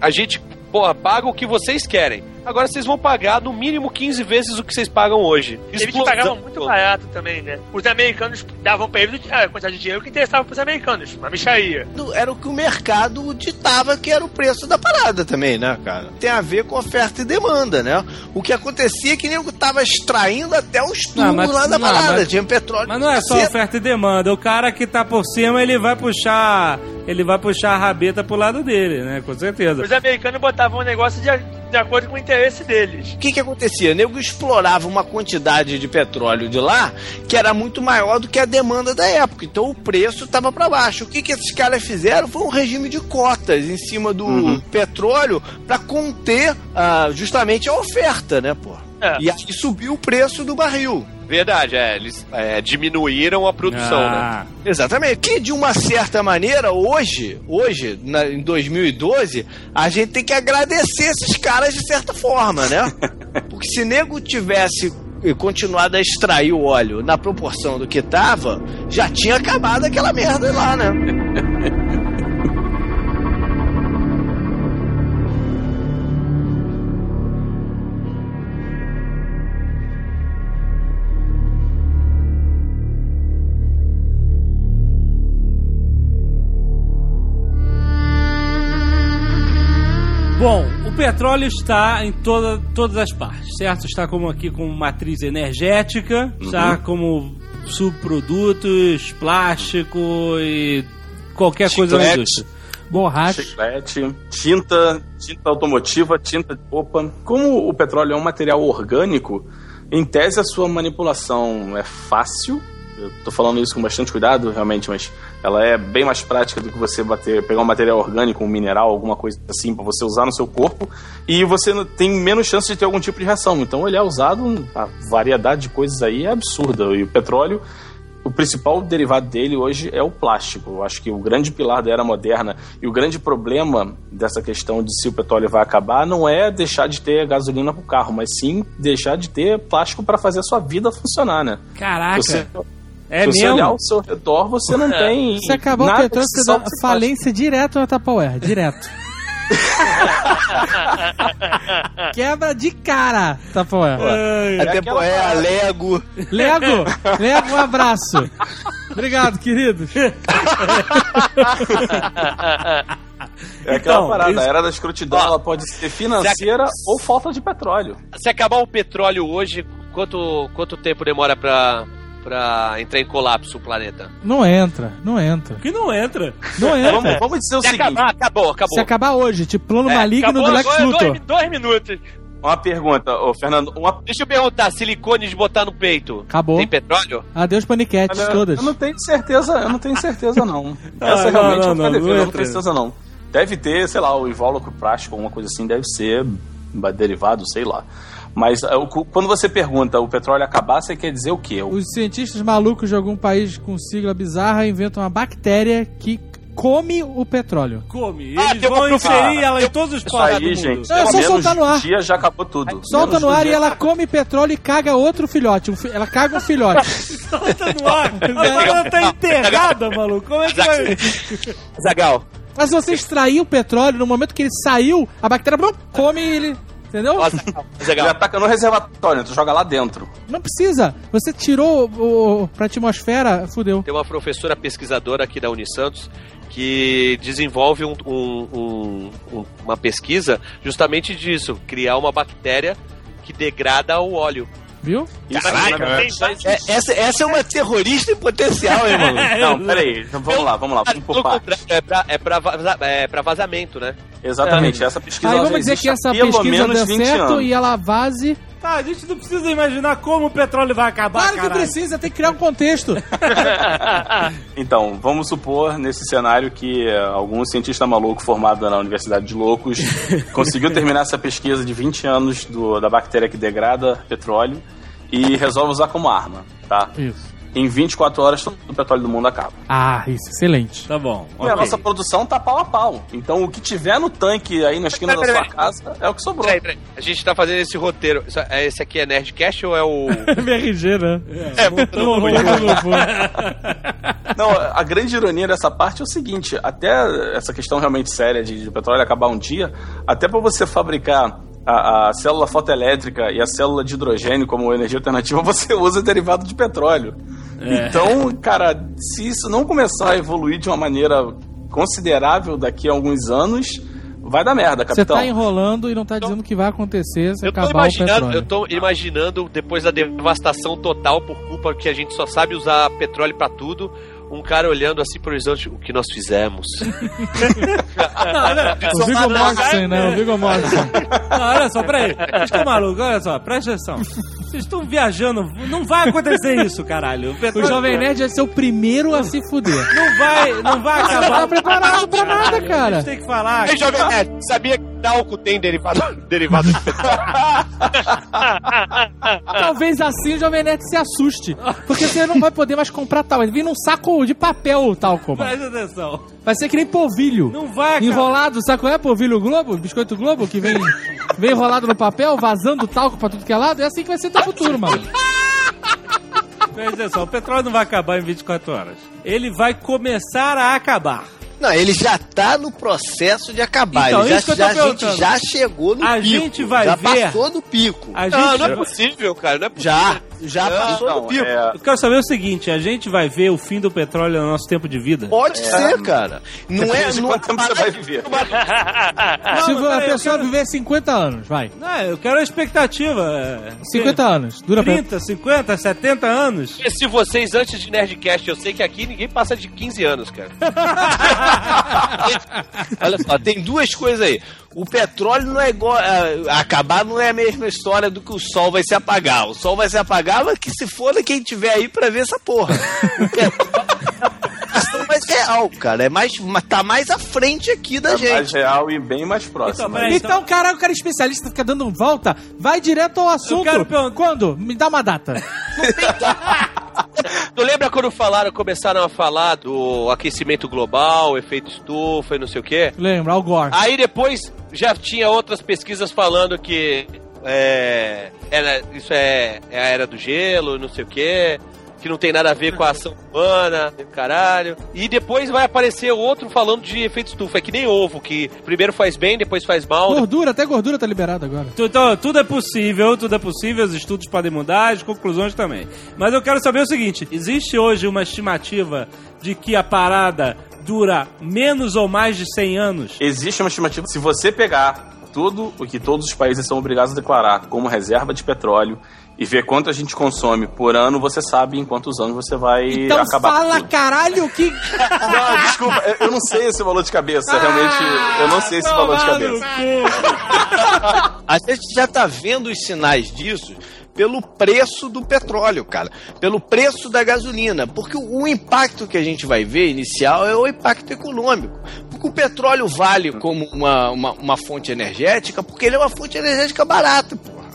A gente, porra, paga o que vocês querem. Agora vocês vão pagar no mínimo 15 vezes o que vocês pagam hoje. Eles pagavam muito barato também, né? Os americanos davam pra eles a quantidade de dinheiro que interessava pros americanos. Uma micharia. Era o que o mercado ditava que era o preço da parada também, né, cara? Tem a ver com oferta e demanda, né? O que acontecia é que nego tava extraindo até os Não, tubos mas- lá da não, parada. mas- Tinha petróleo. Mas não é só oferta e demanda. O cara que tá por cima, ele vai puxar. Ele vai puxar a rabeta pro lado dele, né? Com certeza. Os americanos botavam o negócio de, de acordo com o interesse deles. O que que acontecia? O nego explorava uma quantidade de petróleo de lá que era muito maior do que a demanda da época. Então o preço estava para baixo. O que que esses caras fizeram foi um regime de cotas em cima do petróleo para conter ah, justamente a oferta, né, pô? É. E aí subiu o preço do barril. Verdade, é, eles é, diminuíram a produção, né? Ah, Exatamente. Que de uma certa maneira, hoje, hoje, na- em 2012, a gente tem que agradecer esses caras de certa forma, né? Porque se nego tivesse continuado a extrair o óleo na proporção do que tava, já tinha acabado aquela merda lá, né? petróleo está em toda, todas as partes, certo? Está como aqui como matriz energética, está como subprodutos, plástico e qualquer coisa na Chiclete. indústria. Borracha. Chiclete, tinta, tinta automotiva, tinta de roupa. Como o petróleo é um material orgânico, em tese a sua manipulação é fácil. Eu tô falando isso com bastante cuidado, realmente, mas ela é bem mais prática do que você bater, pegar um material orgânico, um mineral, alguma coisa assim, para você usar no seu corpo, e você tem menos chance de ter algum tipo de reação. Então ele é usado, a variedade de coisas aí é absurda. E o petróleo, o principal derivado dele hoje é o plástico. Eu acho que o grande pilar da era moderna e o grande problema dessa questão de se o petróleo vai acabar não é deixar de ter gasolina para o carro, mas sim deixar de ter plástico para fazer a sua vida funcionar, né? Caraca, Você, é se você mesmo? olhar ao seu redor, você não tem. Se acabar o nada petróleo, que você falência direto na Tupperware. Direto. Quebra de cara, Tupperware. Ai, Até aquela pô, é. Lego. Lego, Lego, um abraço. Obrigado, queridos. É aquela Então, parada, isso- a era da escrotidão ela pode ser financeira ou falta de petróleo. Se acabar o petróleo hoje, quanto, quanto tempo demora pra, pra entrar em colapso o planeta? Não entra, não entra. que não entra. Não entra. Vamos, vamos dizer o Se seguinte: acabar, acabou, acabou. Se acabar hoje, tipo plano É, maligno Acabou do Lex agora, Luthor. dois, dois minutos. uma pergunta, ô Fernando, uma Deixa eu perguntar, silicone de botar no peito. Acabou. Tem petróleo? Adeus, paniquetes, Olha, todas. Eu não tenho certeza, eu não tenho certeza não. Essa Ah, não, realmente não, eu não, devendo, não não entra. tenho certeza não. Deve ter, sei lá, o invólucro plástico, alguma coisa assim, deve ser derivado, sei lá. Mas ah, quando você pergunta o petróleo acabar, você quer dizer o quê? Os cientistas malucos de algum país com sigla bizarra inventam uma bactéria que come o petróleo. Come. Ah, Eles tem uma vão inserir ela em todos os povos do mundo. gente, Não, é só soltar no ar. dia já acabou tudo. Solta no ar e dia. ela come petróleo e caga outro filhote. Um fi- Ela caga um filhote. Solta no ar. Agora ela tá enterrada, maluco. Como é que vai... Zagal, Mas se você extrair o petróleo, no momento que ele saiu, a bactéria come ele. Entendeu? Ele ataca no reservatório, tu joga lá dentro. Não precisa. Você tirou o, o, pra atmosfera, fudeu. Tem uma professora pesquisadora aqui da Unisantos que desenvolve um- um- um- um- uma pesquisa justamente disso, criar uma bactéria que degrada o óleo. Viu? Caraca, É, essa, essa é uma terrorista em potencial, hein, mano? Não, peraí, então vamos lá, vamos lá, vamos por partes. É pra, é, pra vaza- é pra vazamento, né? Exatamente, essa pesquisa Aí vamos dizer que essa pelo pesquisa menos deu 20 certo anos. e ela vaze. Tá, a gente não precisa imaginar como o petróleo vai acabar, Claro que caralho. precisa, tem que criar um contexto. Então, vamos supor nesse cenário que eh, algum cientista maluco formado na Universidade de Loucos conseguiu terminar essa pesquisa de 20 anos do- da bactéria que degrada petróleo e resolve usar como arma, tá? Isso. Em 24 horas todo o petróleo do mundo acaba. Ah, isso, excelente. Tá bom. E a ok. nossa produção tá pau a pau. Então o que tiver no tanque aí na esquina da Peraí, sua peraí. casa é o que sobrou. A gente tá fazendo esse roteiro. É- Esse aqui é Nerdcast ou é o. MRG, né? É, Não, não, não, Não, a grande ironia dessa parte é o seguinte: até essa questão realmente séria de, de petróleo acabar um dia, até para você fabricar a, a célula fotoelétrica e a célula de hidrogênio como energia alternativa, você usa derivado de petróleo. Então, cara, se isso não começar a evoluir de uma maneira considerável daqui a alguns anos, vai dar merda, Você capitão. tá enrolando e não tá dizendo que vai acontecer se Eu tô, acabar o imaginando, petróleo. eu tô imaginando, depois da devastação total por culpa que a gente só sabe usar petróleo pra tudo, um cara olhando assim pro horizonte, o que nós fizemos. O Viggo Mortensen, né? O Viggo Mortensen. Não, olha só, peraí. Vocês estão malucos? Olha só, presta atenção. Vocês estão viajando. Não vai acontecer isso, caralho. O, Jovem Nerd vai ser o primeiro a se fuder. não vai, não vai Você não acabar. tá preparado pra nada, A cara. gente tem que falar. Ei, Jovem Nerd, sabia que álcool tem derivado, derivado de? Talvez assim o Jovem Nerd se assuste. Porque você não vai poder mais comprar tal. Vai vir num saco de papel o talco, mano. Presta atenção. Vai ser que nem polvilho. Não vai acabar. Enrolado, sabe qual é? Polvilho Globo? Biscoito Globo, que vem, vem enrolado no papel, vazando talco pra tudo que é lado. É assim que vai ser teu futuro, mano. Presta atenção. O petróleo não vai acabar em 24 horas. Ele vai começar a acabar. Não, ele já tá no processo de acabar. Então, ele já, isso que eu tô já- a gente já chegou no A pico. gente vai já ver- passou do pico. A Não, gente... não é possível, cara. Não é possível. Já, já passou Então, do pico. é, Eu quero saber o seguinte, a gente vai ver o fim do petróleo no nosso tempo de vida? Pode ser, cara. Não é, não quanto tempo você vai viver. Se mas a pessoa quero- viver 50 anos, vai. Não, eu quero a expectativa. 50 anos. Dura pra... 30, 50, 70 anos? Porque se vocês, antes de Nerdcast, eu sei que aqui ninguém passa de 15 anos, cara. Olha só, tem duas coisas aí. O petróleo não é igual. a- acabar não é a mesma história do que o sol vai se apagar. O sol vai se apagar, mas que se foda quem tiver aí pra ver essa porra. O petróleo é mais real, cara. É mais, tá mais à frente aqui da É gente. mais real e bem mais próximo. Então, peraí. Então, caralho, o cara é especialista fica dando volta. Vai direto ao assunto. quero perguntar- Quando? Me dá uma data. Tu lembra quando falaram, começaram a falar do aquecimento global, efeito estufa e não sei o quê? Lembra, Al Gore. Aí depois já tinha outras pesquisas falando que é, era- isso é, é a era do gelo, não sei o quê, que não tem nada a ver com a ação humana, caralho. E depois vai aparecer outro falando de efeito estufa. É que nem ovo, que primeiro faz bem, depois faz mal. Gordura, até gordura tá liberada agora. Então, tudo é possível, tudo é possível, os estudos podem mudar, as conclusões também. Mas eu quero saber o seguinte: existe hoje uma estimativa de que a parada dura menos ou mais de 100 anos? Existe uma estimativa. Se você pegar tudo o que todos os países são obrigados a declarar como reserva de petróleo e ver quanto a gente consome por ano, você sabe em quantos anos você vai Então acabar. com fala, tudo. caralho, que. Não, desculpa, eu- não sei esse valor de cabeça. Realmente, eu não sei esse valor de cabeça. A gente já tá vendo os sinais disso pelo preço do petróleo, cara. Pelo preço da gasolina. Porque o, o impacto que a gente vai ver inicial é o impacto econômico. Porque o petróleo vale como uma, uma, uma fonte energética porque ele é uma fonte energética barata, porra.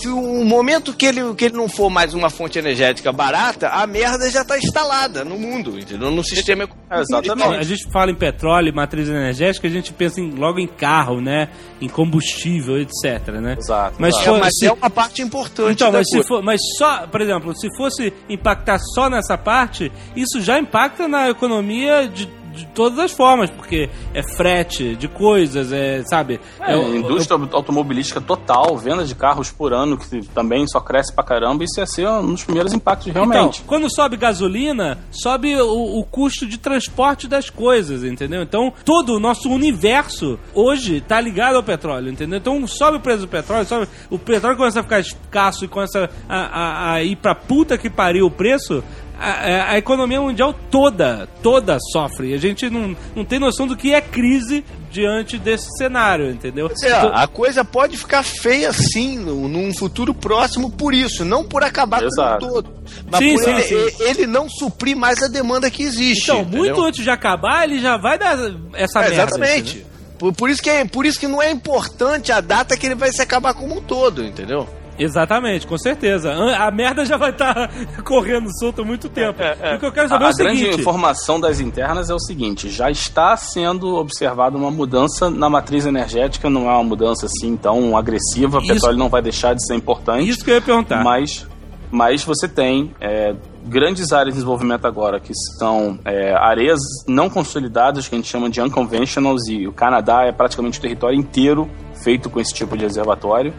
Se o momento que ele, que ele não for mais uma fonte energética barata, a merda já tá instalada no mundo, entendeu? No sistema econômico. É, exatamente. A gente fala em petróleo e matriz energética, a gente pensa em- logo em carro, né? Em combustível, etc, né? Exato, Mas, exato. for- É, mas se- é uma parte importante Então, da mas, se for, mas só, por exemplo, se fosse impactar só nessa parte, isso já impacta na economia de, de todas as formas, porque é frete de coisas, é, sabe? É, indústria automobilística total, venda de carros por ano, que também só cresce pra caramba, isso ia ser um dos primeiros impactos realmente. Então, quando sobe gasolina, sobe o, o custo de transporte das coisas, entendeu? Então, todo o nosso universo hoje tá ligado ao petróleo, entendeu? Então, sobe o preço do petróleo, sobe, o petróleo começa a ficar escasso e começa a, a- a ir pra puta que pariu o preço. A, a- economia mundial toda, toda sofre. A gente não, não tem noção do que é crise diante desse cenário, entendeu? É, a coisa pode ficar feia sim no- num futuro próximo por isso, não por acabar Exato. com o todo, mas Sim, por sim, ele, sim. ele não suprir mais a demanda que existe. Então, entendeu? muito antes de acabar, ele já vai dar essa É, merda. exatamente. entendeu? Por, por isso que é, por isso que não é importante a data que ele vai se acabar como um todo, entendeu? Exatamente, com certeza. A merda já vai estar correndo solta há muito tempo. E o que eu quero saber A, é a o grande seguinte. informação das internas é o seguinte: já está sendo observada uma mudança na matriz energética, não é uma mudança assim tão agressiva, o Isso- petróleo não vai deixar de ser importante. Isso que eu ia perguntar. Mas, mas você tem é, grandes áreas de desenvolvimento agora, que são é, areias não consolidadas, que a gente chama de unconventionals, e o Canadá é praticamente o território inteiro feito com esse tipo de reservatório.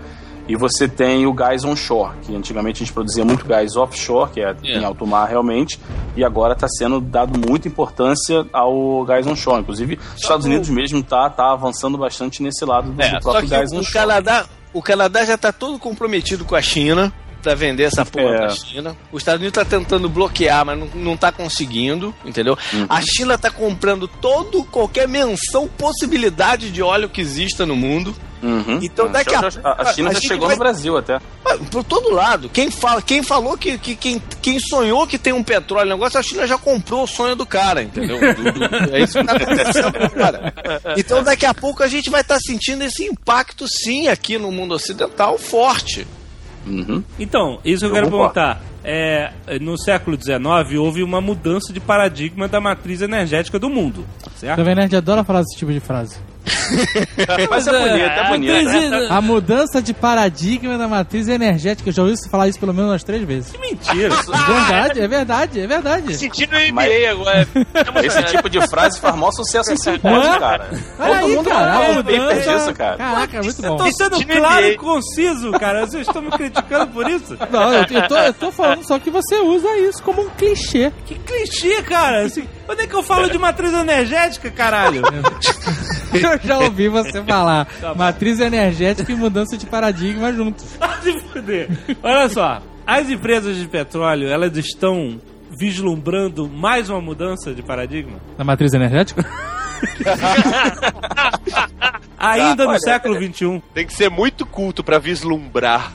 E você tem o gás onshore, que antigamente a gente produzia muito gás offshore, que é em alto mar realmente, e agora está sendo dado muita importância ao gás onshore. Inclusive, os Estados Unidos mesmo tá, tá avançando bastante nesse lado do, É, do só próprio que gás o onshore. Canadá, o Canadá já tá todo comprometido com a China pra vender essa porra É. pra China. Os Estados Unidos tá tentando bloquear, mas não, não tá conseguindo, entendeu? Uhum. A China tá comprando todo qualquer menção, possibilidade de óleo que exista no mundo. Uhum. Então, daqui a Já- a, a China a já chegou vai- no Brasil até. Ah, Por todo lado. Quem, fala, quem falou que, que quem, quem sonhou que tem um petróleo negócio, a China já comprou o sonho do cara, entendeu? Do- do- é isso que tá acontecendo, cara. Então daqui a pouco a gente vai estar sentindo esse impacto sim aqui no mundo ocidental forte. Uhum. Então, isso que eu, Eu quero perguntar. É, no século XIX houve uma mudança de paradigma da matriz energética do mundo, certo? Jovem Nerd adora falar esse tipo de frase. Mas é bonito, é a bonito. matriz- A mudança de paradigma da matriz energética. Eu já ouvi você falar isso pelo menos umas três vezes. Mentira. Verdade, é verdade, é verdade. Sentindo o Mas- agora. Esse tipo de frase faz maior sucesso em simpósio, é? cara. Todo aí, mundo cara, mudança- disso, cara. Caraca, muito Eu bom. tô sendo claro e conciso, cara. Vocês estão me criticando por isso? Não, eu, eu tô, eu tô falando só que você usa isso como um clichê. Que clichê, cara. Assim, onde é que eu falo de matriz energética, caralho? Eu já ouvi você falar matriz energética e mudança de paradigma juntos. Fuder. Olha só, as empresas de petróleo, elas estão vislumbrando mais uma mudança de paradigma? Na matriz energética? Ainda no olha, século XXI. Tem que ser muito culto pra vislumbrar.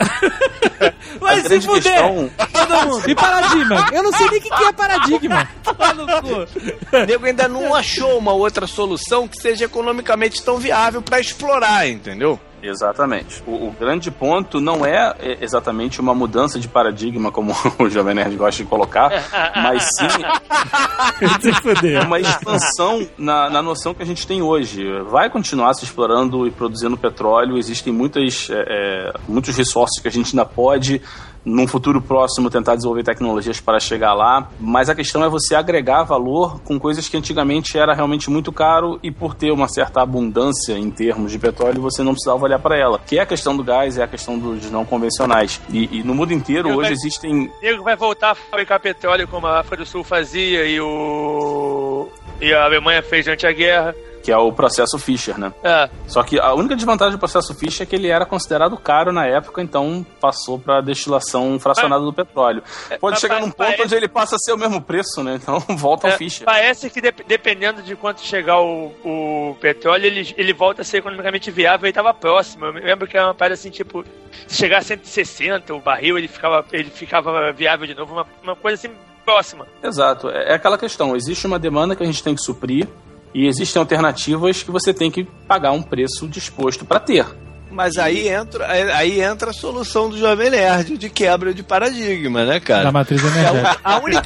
Vai A se fuder! questão- Todo mundo. E paradigma? Eu não sei nem o que, que é paradigma. Toma no cu. O nego ainda não achou uma outra solução que seja economicamente tão viável para explorar, entendeu? Exatamente. O, o grande ponto não é é, exatamente uma mudança de paradigma, como o Jovem Nerd gosta de colocar, mas sim uma expansão na, na noção que a gente tem hoje. Vai continuar se explorando e produzindo petróleo, existem muitas, é, é, muitos recursos que a gente ainda pode, num futuro próximo, tentar desenvolver tecnologias para chegar lá, mas a questão é você agregar valor com coisas que antigamente era realmente muito caro e por ter uma certa abundância em termos de petróleo, você não precisava olhar para ela. Que é a questão do gás, é a questão dos não convencionais. E, e no mundo inteiro, Eu hoje vai- existem nego vai voltar a fabricar petróleo como a África do Sul fazia e o. E a Alemanha fez durante a guerra. Que é o processo Fischer, né? É. Só que a única desvantagem do processo Fischer é que ele era considerado caro na época, então passou para destilação fracionada do petróleo. Pode mas chegar num ponto onde ele passa a ser o mesmo preço, né? Então volta ao É, Fischer. parece que dep- dependendo de quanto chegar o, o petróleo, ele, ele volta a ser economicamente viável e estava próximo. Eu lembro que era uma parada assim, tipo, se chegar a 160 o barril, ele ficava, ele ficava viável de novo, uma, uma coisa assim próxima. Exato. É é aquela questão. Existe uma demanda que a gente tem que suprir e existem alternativas que você tem que pagar um preço disposto para ter. Mas aí entra, aí entra a solução do Jovem Nerd de quebra de paradigma, né, cara? Da matriz energética. A única,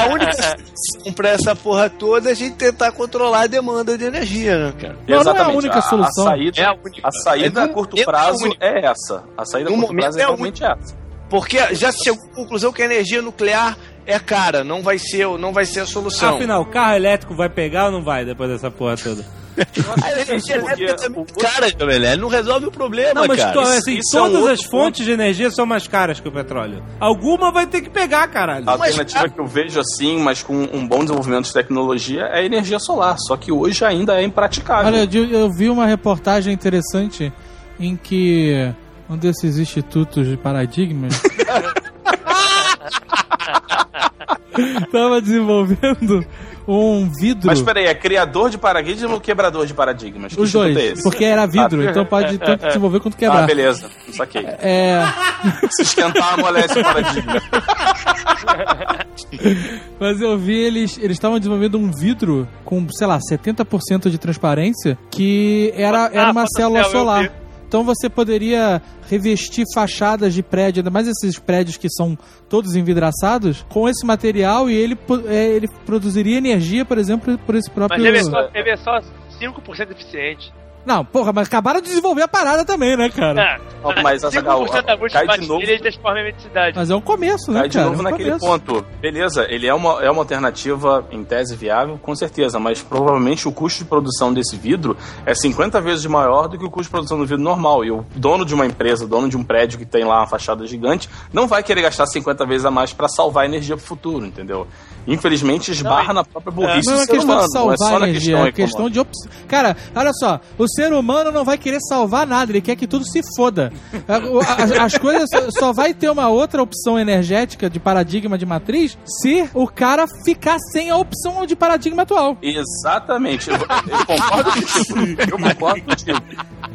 a única solução pra essa porra toda é a gente tentar controlar a demanda de energia, né, cara? Não, não é a Exatamente. única solução. A, saida, É a única. a saída É a curto é a prazo única. é essa. A saída a curto prazo é é a realmente essa. Porque já se chegou à conclusão que a energia nuclear é cara, não vai ser, não vai ser a solução. Afinal, o carro elétrico vai pegar ou não vai depois dessa porra toda? a energia elétrica também é cara, não resolve o problema, Não, mas cara. to- assim, isso é todas outro as fontes de energia são mais caras que o petróleo. Alguma vai ter que pegar, caralho. A alternativa que eu vejo assim, mas com um bom desenvolvimento de tecnologia, é a energia solar. Só que hoje ainda é impraticável. Olha, eu vi uma reportagem interessante em que um desses institutos de paradigmas estava desenvolvendo um vidro. Mas peraí, é criador de paradigmas ou quebrador de paradigmas? Que Os instituto dois, é esse? porque era vidro, então pode tanto desenvolver quanto Ah, quebrar. beleza. Saquei. é, Se esquentar, amolece o paradigma. mas eu vi eles eles estavam desenvolvendo um vidro com, sei lá, 70% de transparência que era, era uma Ah, célula céu, eu solar. Então você poderia revestir fachadas de prédio, ainda mais esses prédios que são todos envidraçados, com esse material e ele, é, ele produziria energia, por exemplo, por esse próprio. Mas ele é só, ele é só 5% eficiente. Não, porra, mas acabaram de desenvolver a parada também, né, cara? É, Não, mas, Azaghal, 5% da luz cai de novo-. Mas é um começo, né, Cai de cara? novo É um naquele começo. ponto. Beleza, ele é uma, é uma alternativa em tese viável, com certeza, mas provavelmente o custo de produção desse vidro é 50 vezes maior do que o custo de produção do vidro normal. E o dono de uma empresa, o dono de um prédio que tem lá uma fachada gigante, não vai querer gastar 50 vezes a mais para salvar energia pro futuro, entendeu? Infelizmente esbarra na própria burrice Não é uma ser questão humano, de não é salvar só na energia, questão é questão de opção. Cara, olha só, o ser humano não vai querer salvar nada, ele quer que tudo se foda. A- o- a- As coisas só- vai ter uma outra opção energética de paradigma de matriz se o cara ficar sem a opção de paradigma atual. Exatamente. Eu, eu concordo contigo. Eu concordo contigo.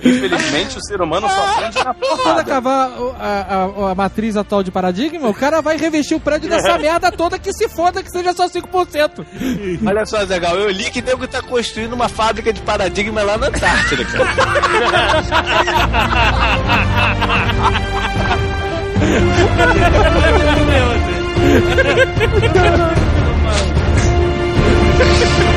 Infelizmente, o ser humano só aprende na Quando porrada. acabar o- a, a- a matriz atual de paradigma, o cara vai revestir o prédio dessa merda toda que se foda, que seja só 5%. Olha só, Zagal, eu li que nego tá construindo uma fábrica de paradigma lá na Antártida, to the coast.